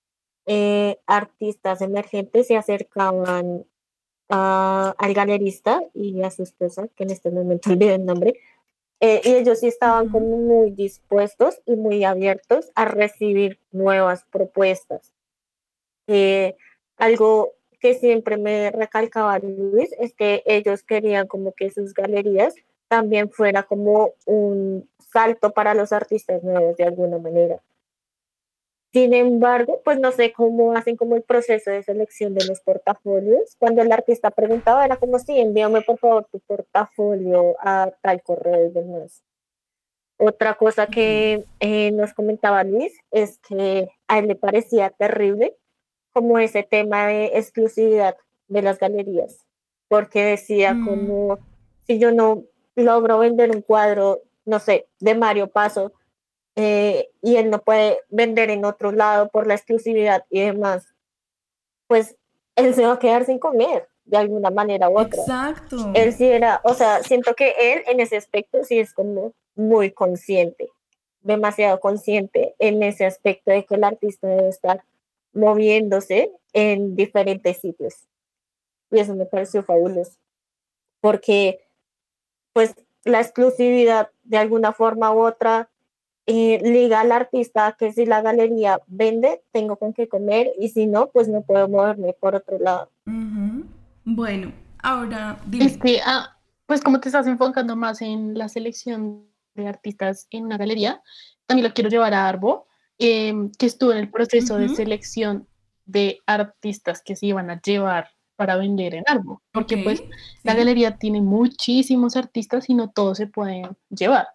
eh, artistas emergentes se acercaban a- al galerista y a su esposa, que en este momento olvidé el nombre, eh, y ellos sí estaban como muy dispuestos y muy abiertos a recibir nuevas propuestas. Eh, algo que siempre me recalcaba Luis es que ellos querían como que sus galerías también fuera como un salto para los artistas nuevos de alguna manera. Sin embargo, pues no sé cómo hacen como el proceso de selección de los portafolios. Cuando el artista preguntaba, era como, sí, envíame por favor tu portafolio a tal correo y demás. Otra cosa que eh, nos comentaba Luis es que a él le parecía terrible como ese tema de exclusividad de las galerías, porque decía Mm. como, si yo no logro vender un cuadro, no sé, de Mario Paso, eh, y él no puede vender en otro lado por la exclusividad y demás, pues él se va a quedar sin comer de alguna manera u otra. Exacto. Él sí era, o sea, siento que él en ese aspecto sí es como muy consciente, demasiado consciente en ese aspecto de que el artista debe estar moviéndose en diferentes sitios. Y eso me pareció fabuloso, porque pues la exclusividad de alguna forma u otra eh, liga al artista que si la galería vende, tengo con qué comer y si no, pues no puedo moverme por otro lado. Bueno, ahora dime. Es que, ah, pues como te estás enfocando más en la selección de artistas en una galería, también lo quiero llevar a Arbo, em, que estuvo en el proceso de selección de artistas que se iban a llevar para vender en Arbo, porque pues la galería tiene muchísimos artistas y no todos se pueden llevar.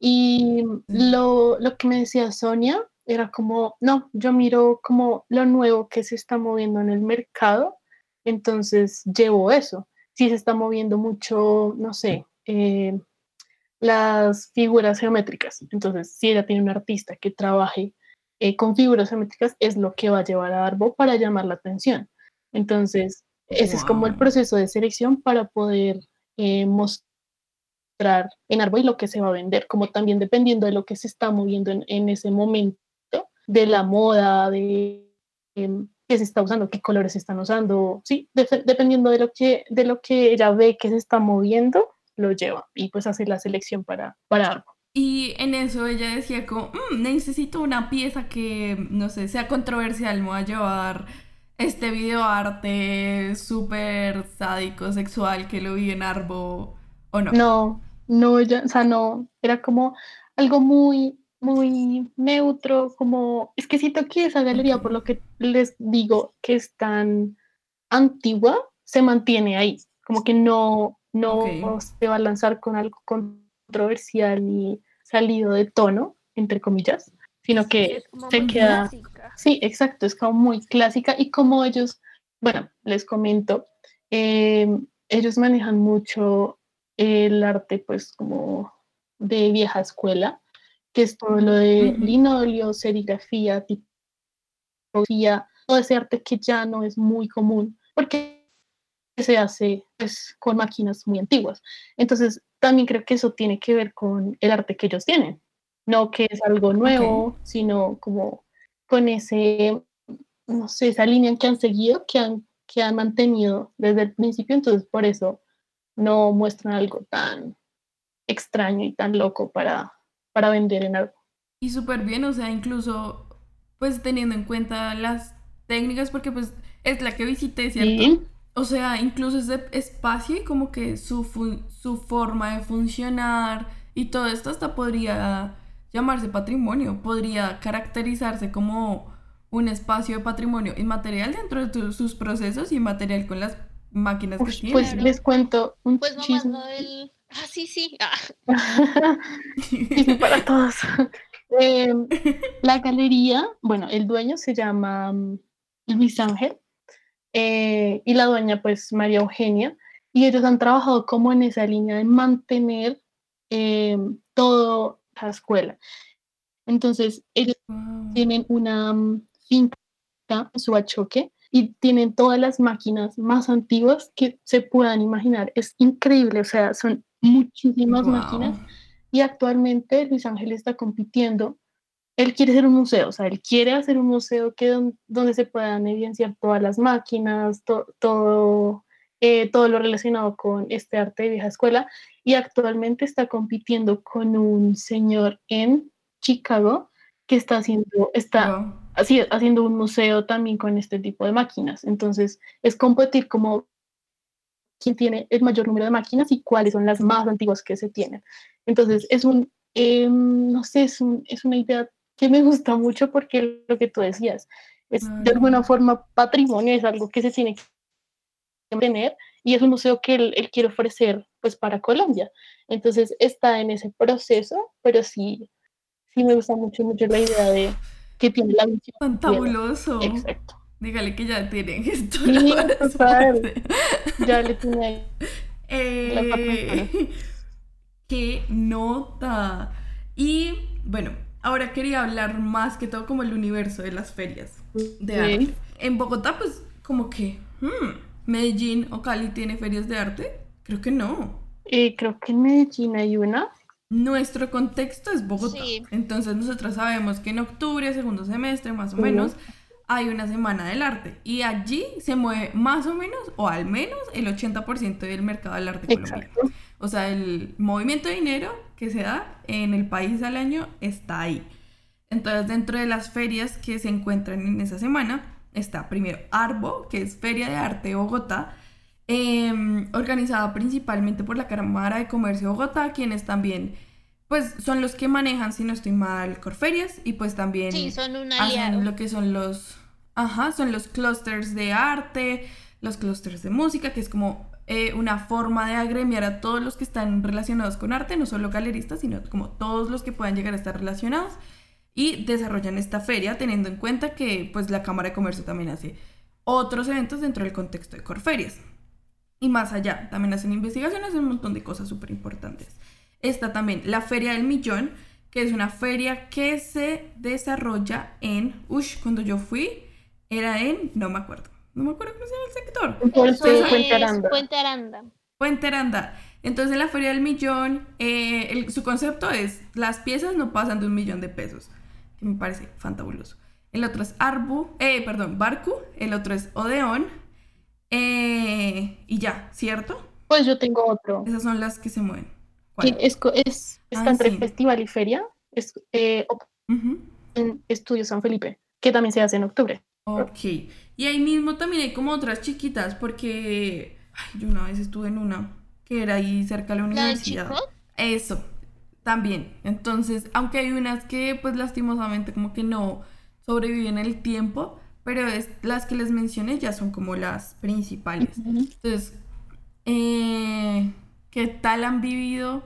Y lo, lo que me decía Sonia era como, no, yo miro como lo nuevo que se está moviendo en el mercado, entonces llevo eso. Si se está moviendo mucho, no sé, eh, las figuras geométricas. Entonces, si ella tiene un artista que trabaje eh, con figuras geométricas, es lo que va a llevar a Arbo para llamar la atención. Entonces, ese es como el Wow. proceso de selección para poder eh, mostrar en Arbo y lo que se va a vender, como también dependiendo de lo que se está moviendo en, en ese momento, de la moda, de em, qué se está usando, qué colores se están usando, sí, def- dependiendo de lo, que, de lo que ella ve que se está moviendo, lo lleva y pues hace la selección para, para Arbo. Y en eso ella decía como, "Mm, necesito una pieza que, no sé, sea controversial, me voy a llevar este videoarte súper sádico, sexual que lo vi en Arbo, ¿o no? No, no, o sea, no, era como algo muy, muy neutro, como, es que siento que esa galería, por lo que les digo que es tan antigua, se mantiene ahí, como que no, no se va a lanzar con algo controversial ni salido de tono, entre comillas, sino que es como se muy queda, clásica. Sí, exacto, es como muy clásica y como ellos, bueno, les comento, eh, ellos manejan mucho el arte pues como de vieja escuela, que es todo lo de linoleo, serigrafía, tipografía, todo ese arte que ya no es muy común porque se hace pues con máquinas muy antiguas. Entonces, también creo que eso tiene que ver con el arte que ellos tienen, no que es algo nuevo, sino como con ese, no sé, esa línea que han seguido, que han, que han mantenido desde el principio, entonces por eso no muestran algo tan extraño y tan loco para, para vender en algo. Y súper bien, o sea, incluso pues teniendo en cuenta las técnicas, porque pues es la que visité, ¿cierto? Sí, O sea, incluso ese espacio y como que su, su forma de funcionar y todo esto hasta podría llamarse patrimonio, podría caracterizarse como un espacio de patrimonio inmaterial dentro de tu- sus procesos y inmaterial con las máquinas que Ush, tiene. pues les cuento un Pues chisme. del. Ah, sí, sí. Ah, para todos. Eh, la galería, bueno, el dueño se llama mm, Luis Ángel eh, y la dueña pues María Eugenia y ellos han trabajado como en esa línea de mantener eh, toda la escuela. Entonces, ellos tienen una mm, finca en Suachoque y tienen todas las máquinas más antiguas que se puedan imaginar. Es increíble, o sea, son muchísimas Wow. máquinas y actualmente Luis Ángel está compitiendo. Él quiere hacer un museo, o sea, él quiere hacer un museo que don- donde se puedan evidenciar todas las máquinas, to- todo, eh, todo lo relacionado con este arte de vieja escuela. Y actualmente está compitiendo con un señor en Chicago que está haciendo, está Wow. así, haciendo un museo también con este tipo de máquinas. Entonces, es competir como quién tiene el mayor número de máquinas y cuáles son las más antiguas que se tienen. Entonces, es un, eh, no sé, es, un, es una idea que me gusta mucho porque lo que tú decías, es de Claro. alguna forma patrimonio, es algo que se tiene que tener y es un museo que él, él quiere ofrecer pues para Colombia. Entonces, está en ese proceso, pero sí, sí me gusta mucho, mucho la idea de que tiene la visión. Fantabuloso. Exacto. Dígale que ya tienen esto. Sí. Ya le tiene ahí. Eh, qué nota. Y bueno, ahora quería hablar más que todo como el universo de las ferias de Sí. arte. En Bogotá, pues como que hmm, Medellín o Cali tiene ferias de arte. Creo que no. Eh, creo que en Medellín hay una. Nuestro contexto es Bogotá. Sí. Entonces nosotros sabemos que en octubre, segundo semestre, más o menos, hay una semana del arte. Y allí se mueve más o menos, o al menos, el 80% del mercado del arte colombiano. Exacto. O sea, el movimiento de dinero que se da en el país al año está ahí. Entonces, dentro de las ferias que se encuentran en esa semana, está primero Arbo, que es Feria de Arte de Bogotá, em, organizada principalmente por la Cámara de Comercio de Bogotá, quienes también, pues, son los que manejan, si no estoy mal, Corferias, y pues también sí, son un aliado. hacen lo que son los, ajá, son los clusters de arte, los clusters de música, que es como eh, una forma de agremiar a todos los que están relacionados con arte, no solo galeristas, sino como todos los que puedan llegar a estar relacionados y desarrollan esta feria teniendo en cuenta que pues la Cámara de Comercio también hace otros eventos dentro del contexto de Corferias. Y más allá, también hacen investigaciones, un montón de cosas súper importantes. está también la Feria del Millón, que es una feria que se desarrolla en, ush, cuando yo fui, era en, no me acuerdo, no me acuerdo cómo se llama el sector. Puente, Eso Puente Aranda. Puente Aranda. Puente Aranda. Entonces la Feria del Millón, eh, el- su concepto es, las piezas no pasan de un millón de pesos, me parece fantabuloso. El otro es Arbu, eh, perdón, Barcu, el otro es Odeón, eh, y ya, ¿cierto? Pues yo tengo otro. Esas son las que se mueven. Que es, es- está Ah, entre sí. festival y feria. Es eh, en Estudio San Felipe, que también se hace en octubre. Ok. Y ahí mismo también hay como otras chiquitas, porque ay, yo una vez estuve en una que era ahí cerca de la ¿La universidad. chico? Eso, también. Entonces, aunque hay unas que pues lastimosamente como que no sobreviven el tiempo, pero es, las que les mencioné ya son como las principales. Entonces, eh, ¿qué tal han vivido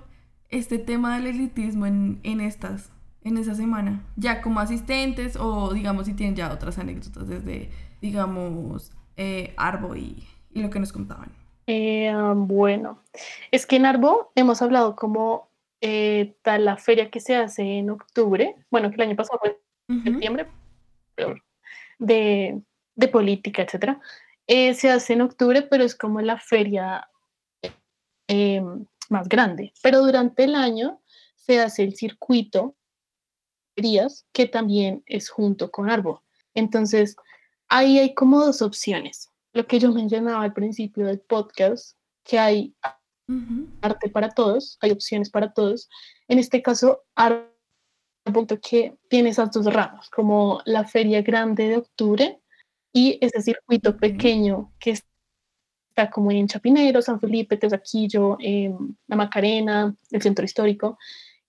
este tema del elitismo en, en estas, en esa semana? Ya como asistentes o digamos si tienen ya otras anécdotas desde, digamos, eh, Arbo y, y lo que nos contaban. Eh, bueno, es que en Arbo hemos hablado como eh, la feria que se hace en octubre, bueno, que el año pasado fue en septiembre, de, de política, etcétera. Eh, se hace en octubre, pero es como la feria eh, más grande. Pero durante el año se hace el circuito de ferias, que también es junto con Arbo. Entonces, ahí hay como dos opciones. Lo que yo mencionaba al principio del podcast, que hay Ujú. arte para todos, hay opciones para todos. En este caso, Arbo punto que tiene esas dos ramas, como la feria grande de octubre y ese circuito pequeño que está como en Chapinero, San Felipe, Tesaquillo, em, La Macarena, el centro histórico,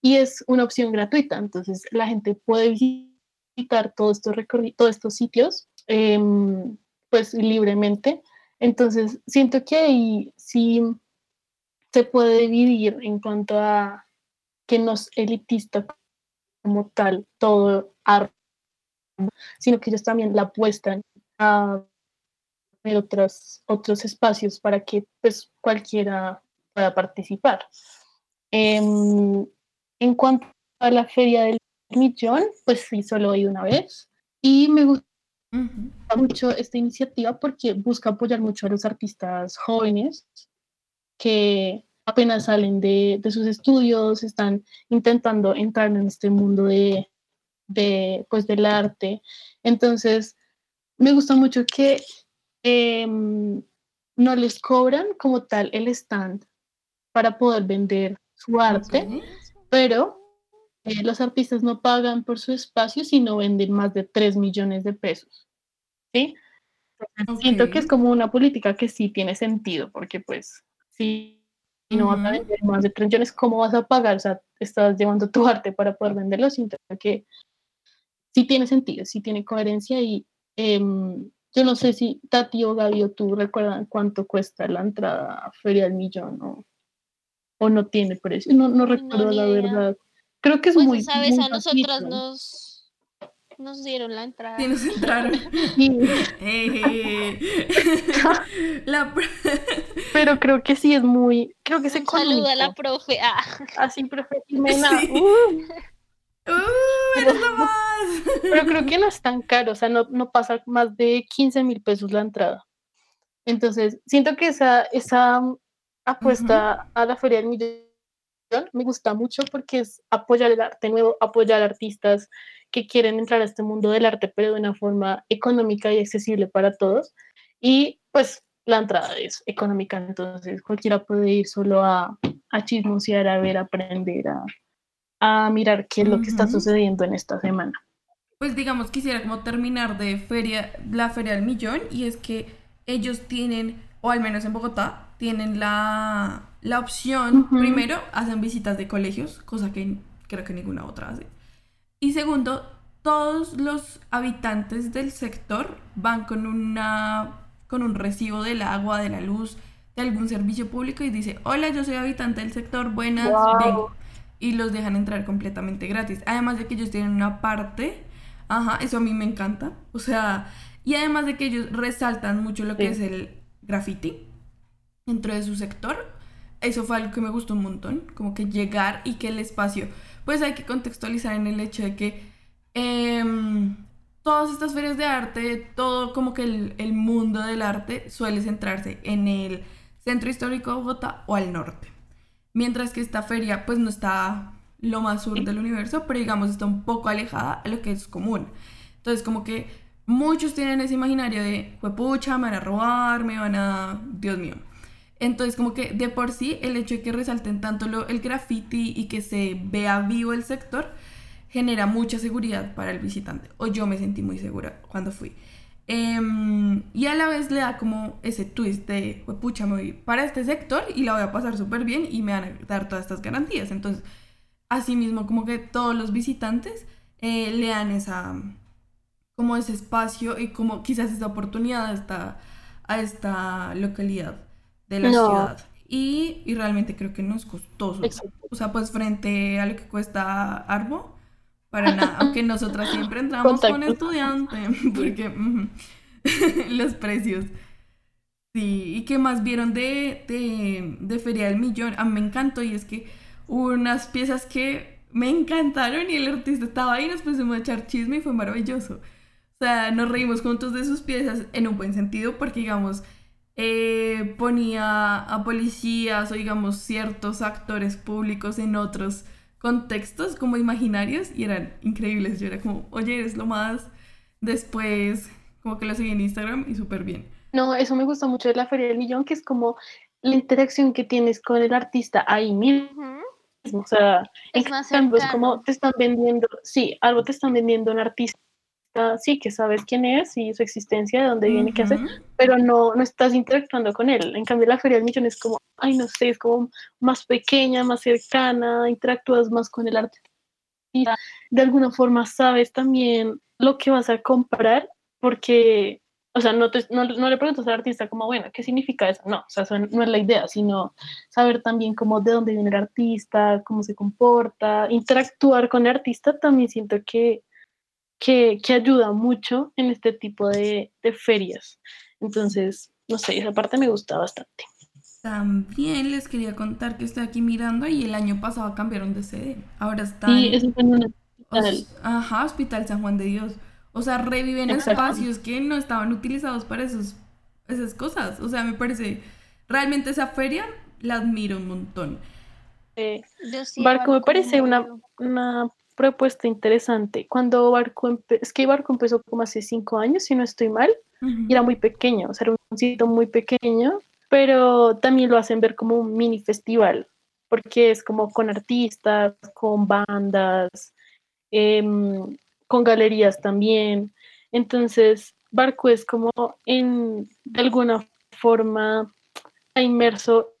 y es una opción gratuita, entonces la gente puede visitar todos estos, todos estos sitios em, pues libremente. Entonces siento que ahí sí se puede dividir en cuanto a que no es elitista como tal todo arte, sino que ellos también la apuestan a otros, otros espacios para que pues cualquiera pueda participar. Em, en cuanto a la feria del millón, pues sí, solo he ido una vez y me gusta mucho esta iniciativa porque busca apoyar mucho a los artistas jóvenes que apenas salen de, de sus estudios, están intentando entrar en este mundo de, de, pues, del arte. Entonces, me gusta mucho que em, no les cobran como tal el stand para poder vender su arte, pero eh, los artistas no pagan por su espacio, sino venden más de 3 millones de pesos. ¿Sí? Entonces, Siento que es como una política que sí tiene sentido, porque pues si no vas a vender más de 3 millones, ¿cómo vas a pagar? O sea, estás llevando tu arte para poder venderlo, siento que sí tiene sentido, sí tiene coherencia y em, yo no sé si Tati o Gaby o tú recuerdan cuánto cuesta la entrada a Feria del Millón o, o no tiene precio, no, no recuerdo la idea. verdad. Creo que es Pues muy muy a nosotras nos, nos dieron la entrada. Sí, nos entraron. Sí, Eh, la pero creo que sí es muy, creo que es Un saludo a la profe. Ah, Así, profe Jimena. Sí. uh, ¡Uh, eres la más! pero creo que no es tan caro, o sea, no, no pasa más de 15 mil pesos la entrada. Entonces, siento que esa, esa apuesta a la Feria del Millón me gusta mucho porque es apoyar el arte nuevo, apoyar artistas que quieren entrar a este mundo del arte, pero de una forma económica y accesible para todos. Y pues la entrada es económica, entonces cualquiera puede ir solo a, a chismosear, a ver, a aprender, a, a mirar qué es lo que está sucediendo en esta semana. Pues digamos, quisiera como terminar de feria, la Feria del Millón y es que ellos tienen, o al menos en Bogotá, tienen la, la opción, Ujú. primero, hacen visitas de colegios, cosa que creo que ninguna otra hace. Y segundo, todos los habitantes del sector van con una con un recibo del agua, de la luz, de algún servicio público y dice, hola, yo soy habitante del sector, buenas, vengo. Y los dejan entrar completamente gratis. Además de que ellos tienen una parte, ajá, eso a mí me encanta. O sea, y además de que ellos resaltan mucho lo que Sí. es el graffiti dentro de su sector. eso fue algo que me gustó un montón, como que llegar y que el espacio, pues hay que contextualizar en el hecho de que em, todas estas ferias de arte, todo como que el, el, mundo del arte suele centrarse en el centro histórico de Bogotá o al norte. Mientras que esta feria pues no está lo más sur del universo, pero digamos está un poco alejada a lo que es común. Entonces como que muchos tienen ese imaginario de, pucha, me van a robar, me van a... Dios mío. Entonces como que de por sí el hecho de que resalten tanto lo, el graffiti y que se vea vivo el sector genera mucha seguridad para el visitante. O yo me sentí muy segura cuando fui. Em, y a la vez le da como ese twist de, pucha, me voy para este sector y la voy a pasar súper bien y me van a dar todas estas garantías. Entonces, asimismo, como que todos los visitantes eh, le dan esa, como ese espacio y como quizás esa oportunidad a esta, a esta localidad de la ciudad. Y, y, realmente creo que no es costoso. O sea, pues frente a lo que cuesta Arbo, para nada. Aunque nosotras siempre entramos con estudiante, porque los precios. Sí, ¿y qué más vieron de, de, de Feria del Millón? A mí me encantó y es que hubo unas piezas que me encantaron y el artista estaba ahí, nos pusimos a echar chisme y fue maravilloso. O sea, nos reímos juntos de sus piezas en un buen sentido porque, digamos, eh, ponía a policías o, digamos, ciertos actores públicos en otros contextos como imaginarios y eran increíbles. Yo era como, oye, eres lo más. Después, como que lo seguí en Instagram y súper bien. No, eso me gusta mucho de la Feria del Millón, que es como la interacción que tienes con el artista ahí mismo. O sea, es en cambio, es como te están vendiendo, sí, algo te están vendiendo un artista, sí, que sabes quién es y su existencia, de dónde viene, qué hace, pero no, no estás interactuando con él. En cambio, la Feria del Millón es como, ay, no sé, es como más pequeña, más cercana, interactúas más con el artista. De alguna forma sabes también lo que vas a comprar, porque o sea, no, no, le preguntas al artista como, bueno, ¿qué significa eso? No, o sea, eso no es la idea, sino saber también cómo, de dónde viene el artista, cómo se comporta, interactuar con el artista también siento que, que, que ayuda mucho en este tipo de, de, ferias. Entonces, no sé, esa parte me gusta bastante. También les quería contar que estoy aquí mirando y el año pasado cambiaron de sede. Ahora está Sí, eso fue en un hospital. Ajá, Hospital San Juan de Dios. O sea, reviven espacios que no estaban utilizados para esos, esas cosas. O sea, me parece, realmente esa feria la admiro un montón. Barco, me parece una, una, propuesta interesante. Cuando Barco, es que Barco empezó como hace cinco años, si no estoy mal, y era muy pequeño, o sea, era un sitio muy pequeño, pero también lo hacen ver como un mini festival, porque es como con artistas, con bandas, eh, con galerías también. Entonces, Barco es como en, de alguna forma, inmerso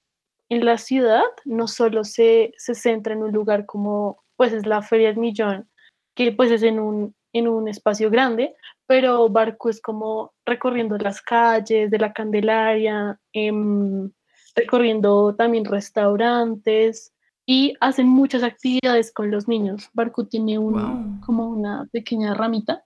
en la ciudad, no solo se, se centra en un lugar como, pues es la Feria del Millón, que pues es en un, en un espacio grande, pero Barco es como recorriendo las calles de la Candelaria, em, recorriendo también restaurantes, y hacen muchas actividades con los niños. Barco tiene un, como una pequeña ramita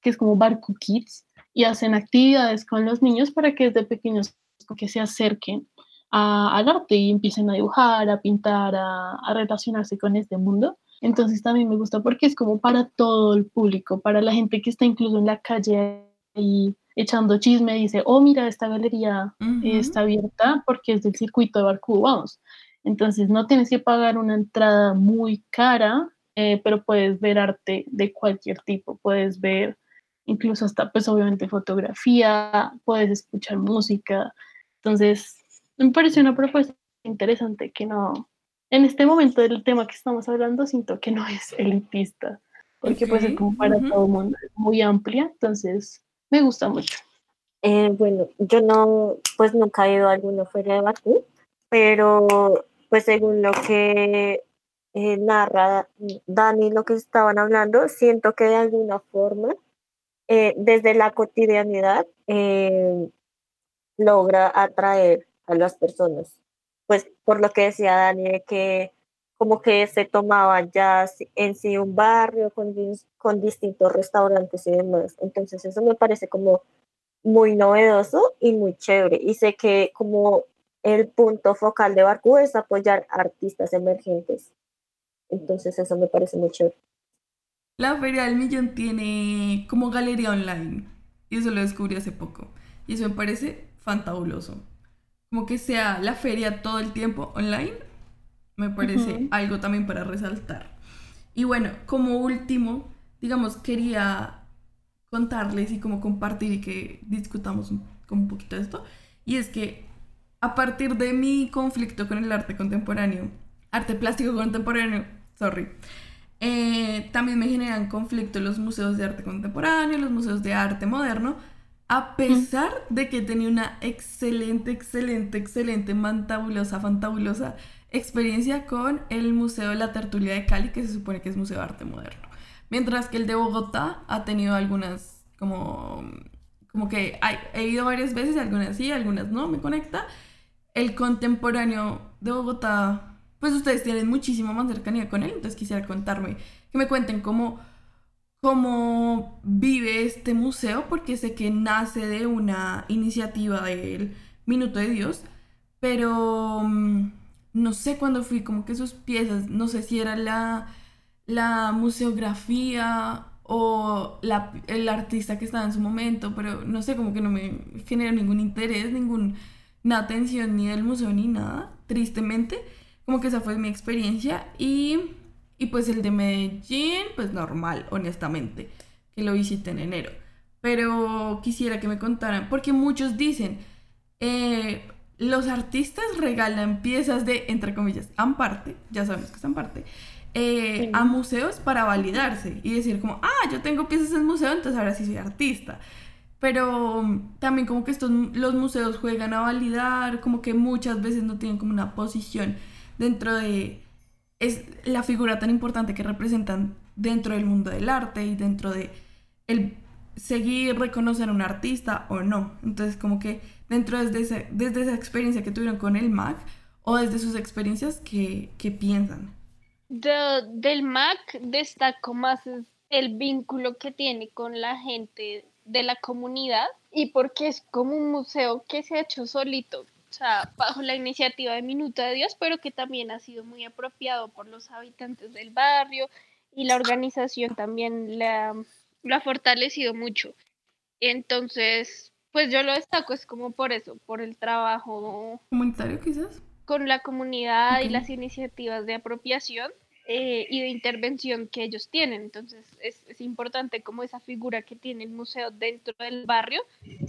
que es como Barco Kids y hacen actividades con los niños para que desde pequeños que se acerquen a, al arte y empiecen a dibujar, a pintar, a, a relacionarse con este mundo. Entonces también me gusta porque es como para todo el público, para la gente que está incluso en la calle y echando chisme, dice, oh, mira, esta galería está abierta porque es del circuito de Barco, vamos. Entonces no tienes que pagar una entrada muy cara, eh, pero puedes ver arte de cualquier tipo, puedes ver incluso hasta, pues obviamente fotografía, puedes escuchar música. Entonces, me parece una propuesta interesante que no, en este momento del tema que estamos hablando, siento que no es elitista, porque puede ser como para todo el mundo, es muy amplia, entonces me gusta mucho. Eh, bueno, yo no, pues nunca he ido a alguna feria de Bakú, pero pues según lo que eh, narra Dani, lo que estaban hablando, siento que de alguna forma, eh, desde la cotidianidad, logra atraer a las personas. Pues por lo que decía Dani, que como que se tomaba ya en sí un barrio con, con distintos restaurantes y demás. Entonces eso me parece como muy novedoso y muy chévere. Y sé que como el punto focal de Barcú es apoyar artistas emergentes. Entonces eso me parece muy chévere. La Feria del Millón tiene como galería online y eso lo descubrí hace poco y eso me parece fantabuloso. Como que sea la feria todo el tiempo online, me parece algo también para resaltar. Y bueno, como último, digamos, quería contarles y como compartir y que discutamos un, como un poquito de esto. Y es que a partir de mi conflicto con el arte contemporáneo, arte plástico contemporáneo, sorry, eh, también me generan conflicto los museos de arte contemporáneo, los museos de arte moderno, a pesar de que tenía una excelente, excelente, excelente, fantabulosa, fantabulosa experiencia con el Museo de la Tertulia de Cali, que se supone que es Museo de Arte Moderno. Mientras que el de Bogotá ha tenido algunas como como que he ido varias veces, algunas sí, algunas no, me conecta. El contemporáneo de Bogotá, pues ustedes tienen muchísima más cercanía con él, entonces quisiera contarme, que me cuenten cómo, cómo vive este museo, porque sé que nace de una iniciativa del Minuto de Dios, pero mm, no sé cuándo fui, como que sus piezas, no sé si era la, la museografía o la, el artista que estaba en su momento, pero no sé, como que no me generó ningún interés, ninguna atención ni del museo ni nada, tristemente, como que esa fue mi experiencia y, y pues el de Medellín, pues normal, honestamente, que lo visité en enero, pero quisiera que me contaran, porque muchos dicen, eh, los artistas regalan piezas de, entre comillas, Amparte, ya sabemos que es Amparte, eh, a museos para validarse y decir como, ah, yo tengo piezas en museo, entonces ahora sí soy artista. Pero también como que estos, los museos juegan a validar, como que muchas veces no tienen como una posición dentro de es la figura tan importante que representan dentro del mundo del arte y dentro de el seguir reconocer a un artista o no. Entonces como que dentro desde, desde esa experiencia que tuvieron con el MAC o desde sus experiencias que piensan del MAC destaco más el vínculo que tiene con la gente de la comunidad y porque es como un museo que se ha hecho solito, o sea, bajo la iniciativa de Minuto de Dios, pero que también ha sido muy apropiado por los habitantes del barrio y la organización también la, lo ha fortalecido mucho. Entonces, pues yo lo destaco, es como por eso, por el trabajo comunitario quizás con la comunidad y las iniciativas de apropiación eh, y de intervención que ellos tienen. Entonces es, es, importante como esa figura que tiene el museo dentro del barrio,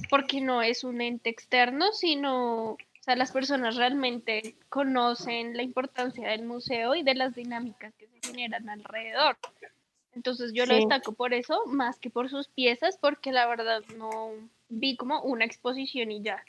porque no es un ente externo, sino, sea, las personas realmente conocen la importancia del museo y de las dinámicas que se generan alrededor. Entonces yo lo destaco por eso, más que por sus piezas, porque la verdad no vi como una exposición y ya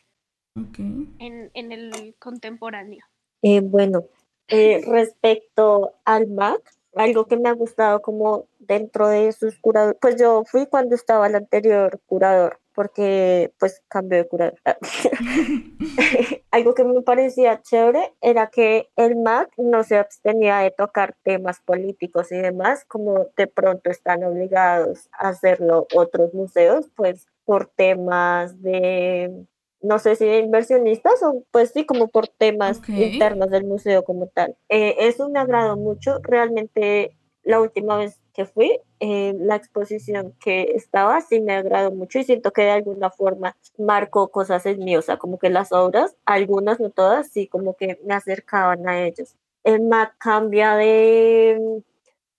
en, en, el contemporáneo. Eh, bueno, eh, respecto al MAC, algo que me ha gustado como dentro de sus curadores, pues yo fui cuando estaba el anterior curador, porque pues cambió de curador. algo que me parecía chévere era que el MAC no se abstenía de tocar temas políticos y demás, como de pronto están obligados a hacerlo otros museos, pues por temas de no sé si de inversionistas o pues sí, como por temas internos del museo como tal. Eh, eso me agradó mucho. Realmente la última vez que fui, eh, la exposición que estaba sí me agradó mucho y siento que de alguna forma marcó cosas en mí, o sea, como que las obras, algunas, no todas, sí como que me acercaban a ellos. El MAC cambia de,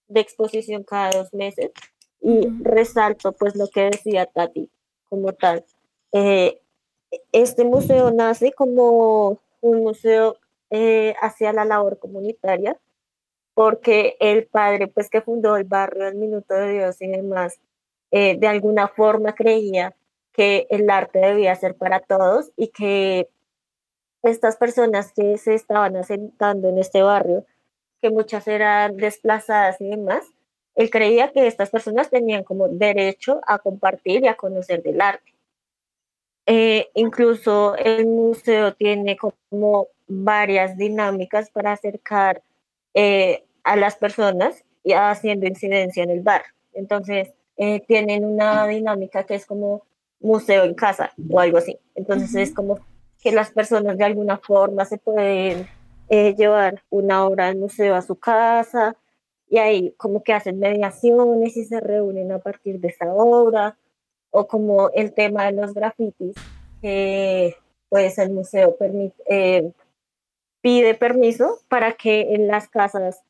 de exposición cada dos meses y resalto pues lo que decía Tati como tal. Eh, este museo nace como un museo eh, hacia la labor comunitaria, porque el padre pues que fundó el barrio del Minuto de Dios y demás, eh, de alguna forma creía que el arte debía ser para todos y que estas personas que se estaban asentando en este barrio, que muchas eran desplazadas y demás, él creía que estas personas tenían como derecho a compartir y a conocer del arte. Eh, incluso el museo tiene como varias dinámicas para acercar eh, a las personas y haciendo incidencia en el bar. Entonces, eh, tienen una dinámica que es como museo en casa o algo así. Entonces, es como que las personas de alguna forma se pueden eh, llevar una obra del museo a su casa y ahí como que hacen mediaciones y se reúnen a partir de esa obra, o como el tema de los grafitis, que pues el museo eh, pide permiso para que en las casas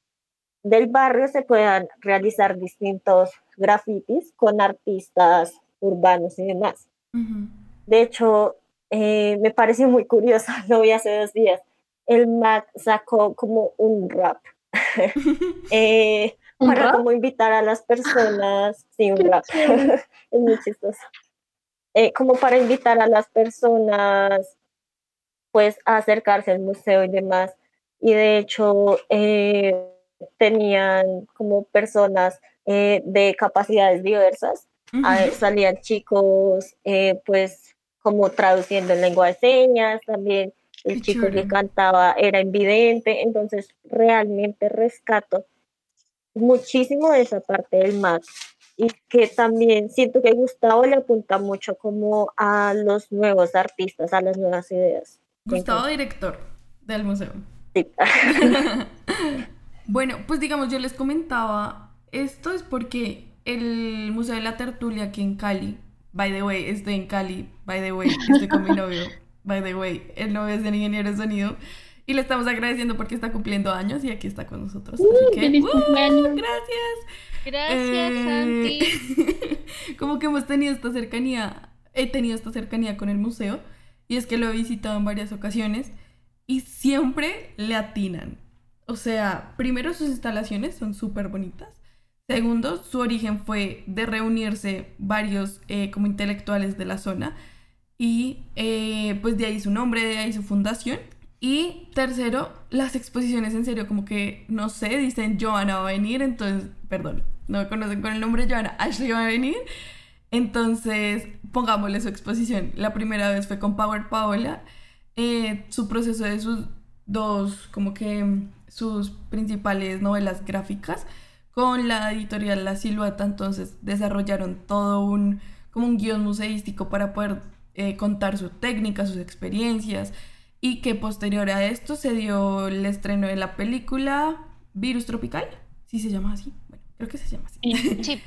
del barrio se puedan realizar distintos grafitis con artistas urbanos y demás. De hecho, eh, me pareció muy curioso, lo vi hace dos días, el Mac sacó como un rap. Eh, para como invitar a las personas, sí, un rap, es muy chistoso, eh, como para invitar a las personas pues a acercarse al museo y demás. Y de hecho, eh, tenían como personas de capacidades diversas, salían chicos pues como traduciendo en lengua de señas, también el chico que cantaba era invidente, entonces realmente rescato muchísimo de esa parte del MAC y que también siento que Gustavo le apunta mucho como a los nuevos artistas, a las nuevas ideas. Gustavo, director del museo. Sí. bueno, pues digamos, yo les comentaba, esto es porque el Museo de la Tertulia aquí en Cali, by the way, estoy en Cali, by the way, estoy con mi novio by the way, el novio es el ingeniero de sonido. Y le estamos agradeciendo porque está cumpliendo años y aquí está con nosotros. Así uh, que, uh, gracias. Gracias, eh, Santi. como que hemos tenido esta cercanía, he tenido esta cercanía con el museo y es que lo he visitado en varias ocasiones y siempre le atinan. O sea, primero sus instalaciones son súper bonitas. Segundo, su origen fue de reunirse varios eh, como intelectuales de la zona y eh, pues de ahí su nombre, de ahí su fundación. Y tercero, las exposiciones en serio, como que, no sé, dicen Joana va a venir, entonces, perdón, no me conocen con el nombre Joana, Ashley va a venir. Entonces, pongámosle su exposición. La primera vez fue con Power Paola. Eh, su proceso de sus dos, como que sus principales novelas gráficas con la editorial La Silueta, entonces desarrollaron todo un, como un guion museístico para poder eh, contar su técnica, sus experiencias y que posterior a esto se dio el estreno de la película Virus Tropical, si se llama así, bueno, creo que se llama así. Sí.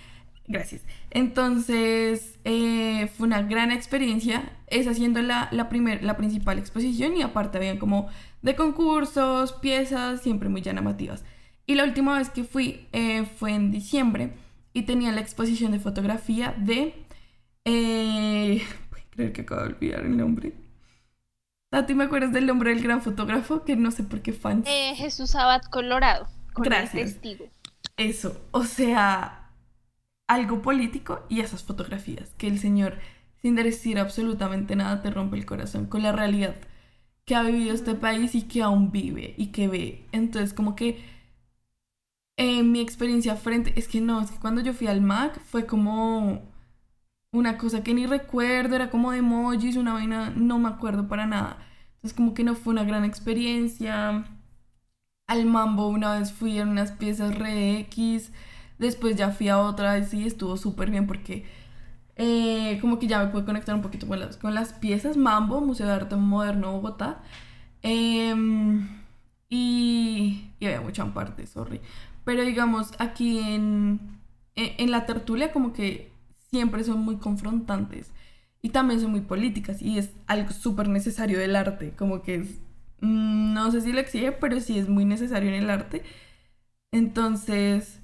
Gracias. Entonces, eh, fue una gran experiencia. Es haciendo la, la, la principal exposición y aparte habían como de concursos, piezas, siempre muy llamativas. Y la última vez que fui eh, fue en diciembre y tenía la exposición de fotografía de creer que acabo de olvidar el nombre. Tati, ¿me acuerdas del nombre del gran fotógrafo? Que no sé por qué fan. Eh, Jesús Abad Colorado. Gracias. testigo. Eso, o sea, algo político y esas fotografías. Que el señor, sin decir absolutamente nada, te rompe el corazón con la realidad que ha vivido este país y que aún vive y que ve. Entonces, como que en eh, mi experiencia frente, es que no, es que cuando yo fui al MAC fue como una cosa que ni recuerdo, era como de emojis, una vaina, no me acuerdo para nada. Entonces como que no fue una gran experiencia. Al mambo una vez fui en unas piezas re X, después ya fui a otra y sí, estuvo súper bien porque eh, como que ya me pude conectar un poquito con las, con las piezas. Mambo, Museo de Arte Moderno Bogotá. Em, y, y había mucha parte, sorry. Pero digamos, aquí en, en la tertulia como que siempre son muy confrontantes y también son muy políticas y es algo súper necesario del arte, como que es, mm, no sé si lo exige, pero sí es muy necesario en el arte. Entonces,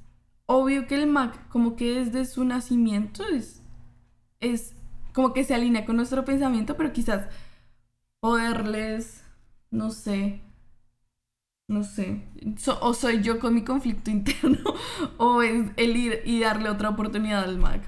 obvio que el Mac, como que desde su nacimiento, es, es como que se alinea con nuestro pensamiento, pero quizás poderles, no sé, no sé, o soy yo con mi conflicto interno, o es el ir y darle otra oportunidad al Mac.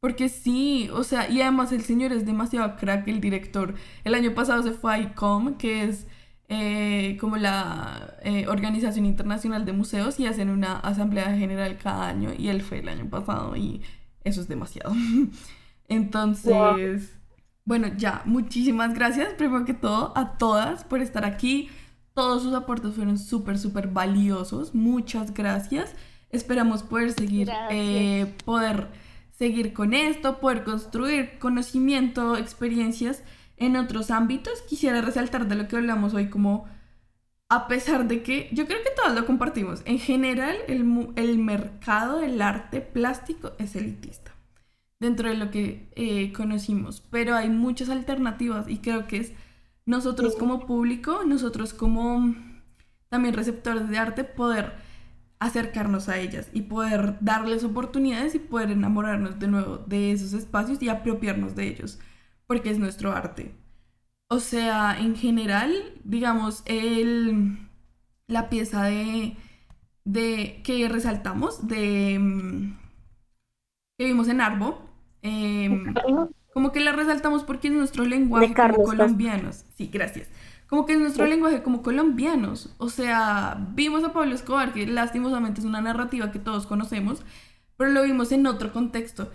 Porque sí, o sea, y además el señor es demasiado crack, el director. El año pasado se fue a ICOM, que es eh, como la eh, Organización Internacional de Museos, y hacen una asamblea general cada año, y él fue el año pasado, y eso es demasiado. Entonces, bueno, ya, muchísimas gracias, primero que todo, a todas por estar aquí. Todos sus aportes fueron súper, súper valiosos. Muchas gracias. Esperamos poder seguir, eh, poder seguir con esto, poder construir conocimiento, experiencias en otros ámbitos, quisiera resaltar de lo que hablamos hoy como a pesar de que yo creo que todos lo compartimos, en general el, el mercado del arte plástico es elitista dentro de lo que eh, conocimos, pero hay muchas alternativas y creo que es nosotros como público, nosotros como también receptores de arte, poder acercarnos a ellas y poder darles oportunidades y poder enamorarnos de nuevo de esos espacios y apropiarnos de ellos, porque es nuestro arte. O sea, en general, digamos, el, la pieza de, de que resaltamos de mm, que vimos en Arbo, em, como que la resaltamos porque es nuestro lenguaje como colombianos. Sí, gracias. Como que es nuestro lenguaje como colombianos. O sea, vimos a Pablo Escobar, que lastimosamente es una narrativa que todos conocemos, pero lo vimos en otro contexto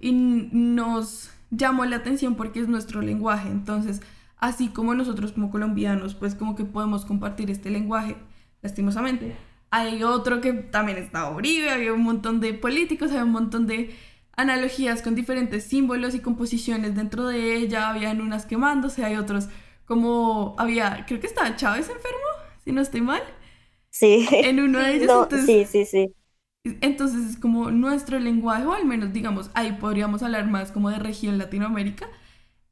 y nos llamó la atención porque es nuestro lenguaje. Entonces, así como nosotros como colombianos, pues como que podemos compartir este lenguaje, lastimosamente. Hay otro que también está Uribe, había un montón de políticos, había un montón de analogías con diferentes símbolos y composiciones dentro de ella, habían unas quemándose, hay otros como había, creo que estaba Chávez enfermo, si no estoy mal. Sí. En uno de ellos. sí, sí, sí. Entonces es como nuestro lenguaje, o al menos digamos, ahí podríamos hablar más como de región Latinoamérica,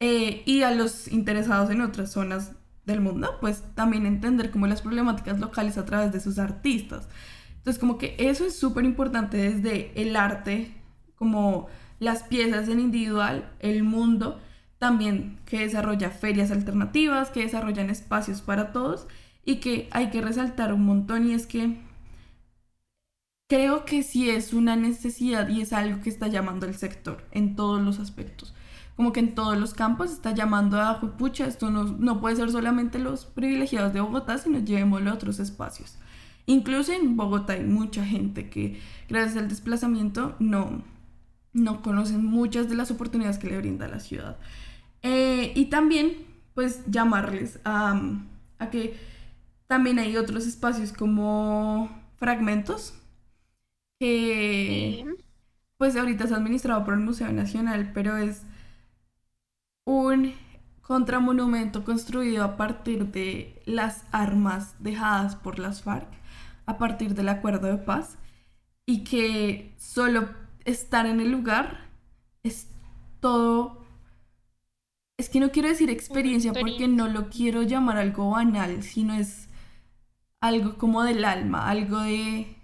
eh, y a los interesados en otras zonas del mundo, pues también entender como las problemáticas locales a través de sus artistas. Entonces como que eso es súper importante desde el arte como las piezas en individual, el mundo, también que desarrolla ferias alternativas, que desarrollan espacios para todos y que hay que resaltar un montón y es que creo que sí es una necesidad y es algo que está llamando el sector en todos los aspectos. Como que en todos los campos está llamando a pucha, esto no, no puede ser solamente los privilegiados de Bogotá, sino llevémoslo a otros espacios. Incluso en Bogotá hay mucha gente que gracias al desplazamiento no, no conocen muchas de las oportunidades que le brinda la ciudad. Eh, y también, pues, llamarles a, a, que también hay otros espacios como fragmentos, que, pues, ahorita es administrado por el Museo Nacional, pero es un contramonumento construido a partir de las armas dejadas por las FARC, a partir del acuerdo de paz, y que solo estar en el lugar es todo... Es que no quiero decir experiencia, porque no lo quiero llamar algo banal, sino es algo como del alma, algo de,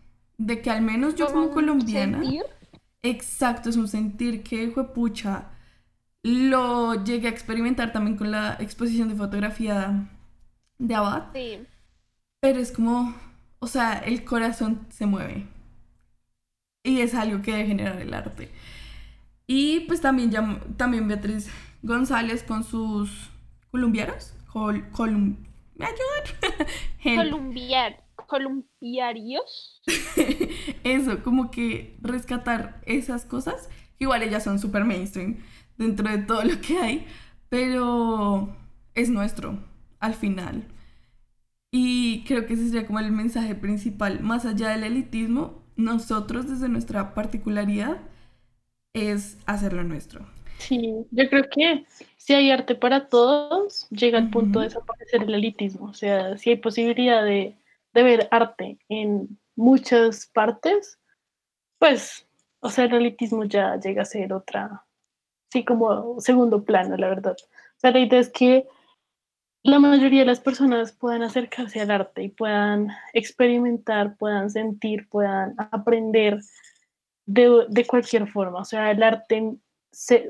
de que al menos yo como colombiana... Exacto, es un sentir que, pucha, lo llegué a experimentar también con la exposición de fotografía de Abad. Sí. Pero es como, o sea, el corazón se mueve y es algo que debe generar el arte. Y pues también, también Beatriz González con sus colombianos, col, colum, ¿me ayudan? Columbiar, columbiarios. Eso, como que rescatar esas cosas, igual ellas son súper mainstream dentro de todo lo que hay, pero es nuestro al final. Y creo que ese sería como el mensaje principal, más allá del elitismo, nosotros desde nuestra particularidad es hacerlo nuestro. Sí, yo creo que si hay arte para todos, llega al punto de desaparecer el elitismo. O sea, si hay posibilidad de, ver arte en muchas partes, pues, o sea, el elitismo ya llega a ser otra, sí, como segundo plano, la verdad. O sea, la idea es que la mayoría de las personas puedan acercarse al arte y puedan experimentar, puedan sentir, puedan aprender de, cualquier forma. O sea, el arte,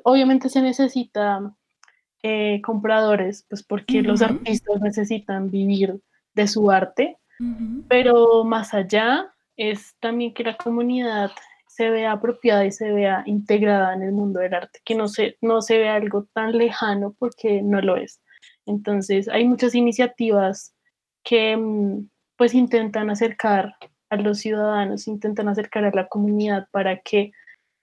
obviamente se necesita eh, compradores, pues porque los artistas necesitan vivir de su arte, pero más allá es también que la comunidad se vea apropiada y se vea integrada en el mundo del arte, que no se, no se vea algo tan lejano porque no lo es. Entonces, hay muchas iniciativas que mm, pues intentan acercar a los ciudadanos, intentan acercar a la comunidad para que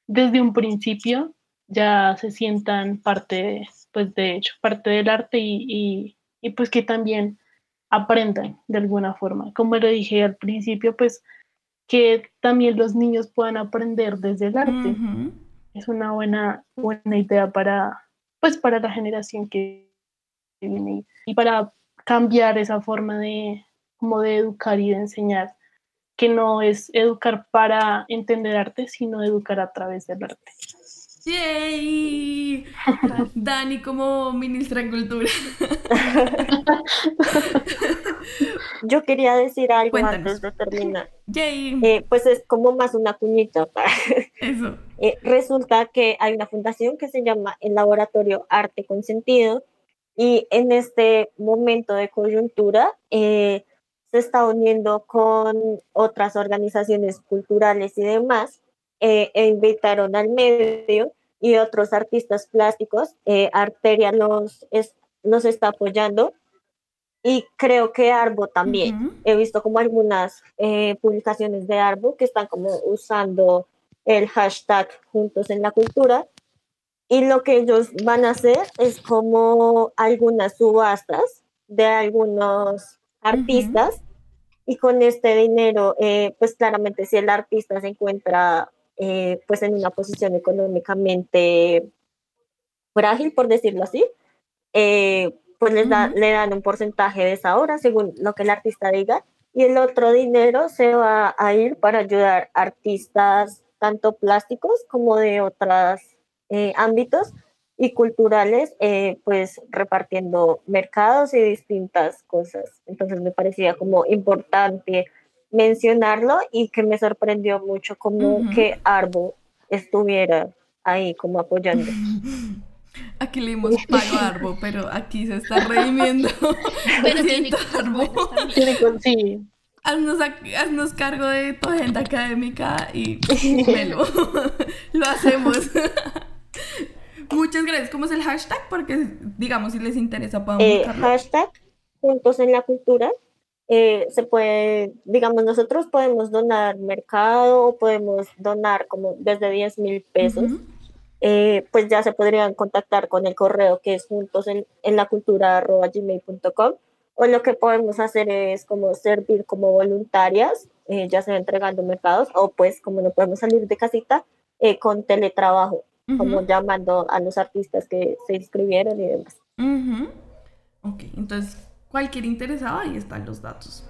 desde un principio ya se sientan parte, pues de hecho, parte del arte y, pues que también aprendan de alguna forma. Como lo dije al principio, pues que también los niños puedan aprender desde el arte. Es una buena, buena idea para, pues, para la generación que y, y para cambiar esa forma de, como de educar y de enseñar, que no es educar para entender arte, sino educar a través del arte. ¡Yay! Dani como ministra de cultura. Yo quería decir algo antes de terminar. ¡Yay! Eh, pues es como más una cuñita. Eso. Eh, resulta que hay una fundación que se llama el Laboratorio Arte con Sentido y en este momento de coyuntura eh, se está uniendo con otras organizaciones culturales y demás e invitaron al medio y otros artistas plásticos. Eh, Arteria nos, es, nos está apoyando y creo que Arbo también. He visto como algunas eh, publicaciones de Arbo que están como usando el hashtag Juntos en la Cultura. Y lo que ellos van a hacer es como algunas subastas de algunos artistas. Y con este dinero, eh, pues claramente si el artista se encuentra eh, pues en una posición económicamente frágil, por decirlo así, eh, pues les le dan un porcentaje de esa hora según lo que el artista diga y el otro dinero se va a ir para ayudar artistas tanto plásticos como de otros eh, ámbitos y culturales, pues repartiendo mercados y distintas cosas. Entonces me parecía como importante mencionarlo y que me sorprendió mucho como que Arbo estuviera ahí como apoyando. Aquí le dimos pago a Arbo, pero aquí se está redimiendo. Pero tiene Arbo. Sí. Haznos, haznos, cargo de tu agenda académica y. Lo hacemos. Muchas gracias. ¿Cómo es el hashtag? Porque, digamos, si les interesa, podemos eh, Hashtag Juntos en la Cultura. Eh, se puede, digamos, nosotros podemos donar mercado, podemos donar como desde 10 mil pesos. Eh, pues ya se podrían contactar con el correo que es juntos en, la cultura gmail.com o lo que podemos hacer es como servir como voluntarias, eh, ya sea entregando mercados o pues como no podemos salir de casita, con teletrabajo, como llamando a los artistas que se inscribieron y demás. Ok, entonces cualquier interesado, ahí están los datos.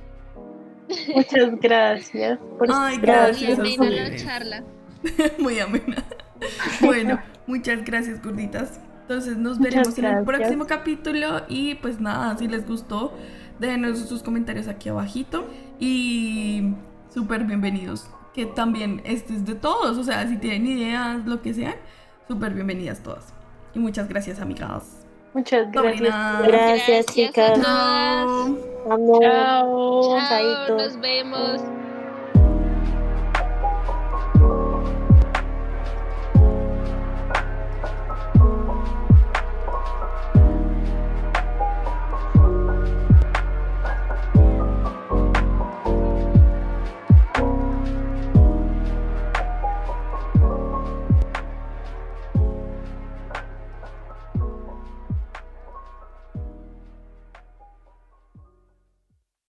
Muchas gracias. Por Ay, gracias. Muy amena la charla. Muy amena. Bueno, muchas gracias, gorditas. Entonces nos veremos en el próximo capítulo y pues nada, si les gustó, déjenos sus comentarios aquí abajito y súper bienvenidos. Que también este es de todos, o sea, si tienen ideas, lo que sean, súper bienvenidas todas. Y muchas gracias, amigas. Muchas gracias. Gracias, chicas. Chao. Amor. Chao. Chao. Nos vemos.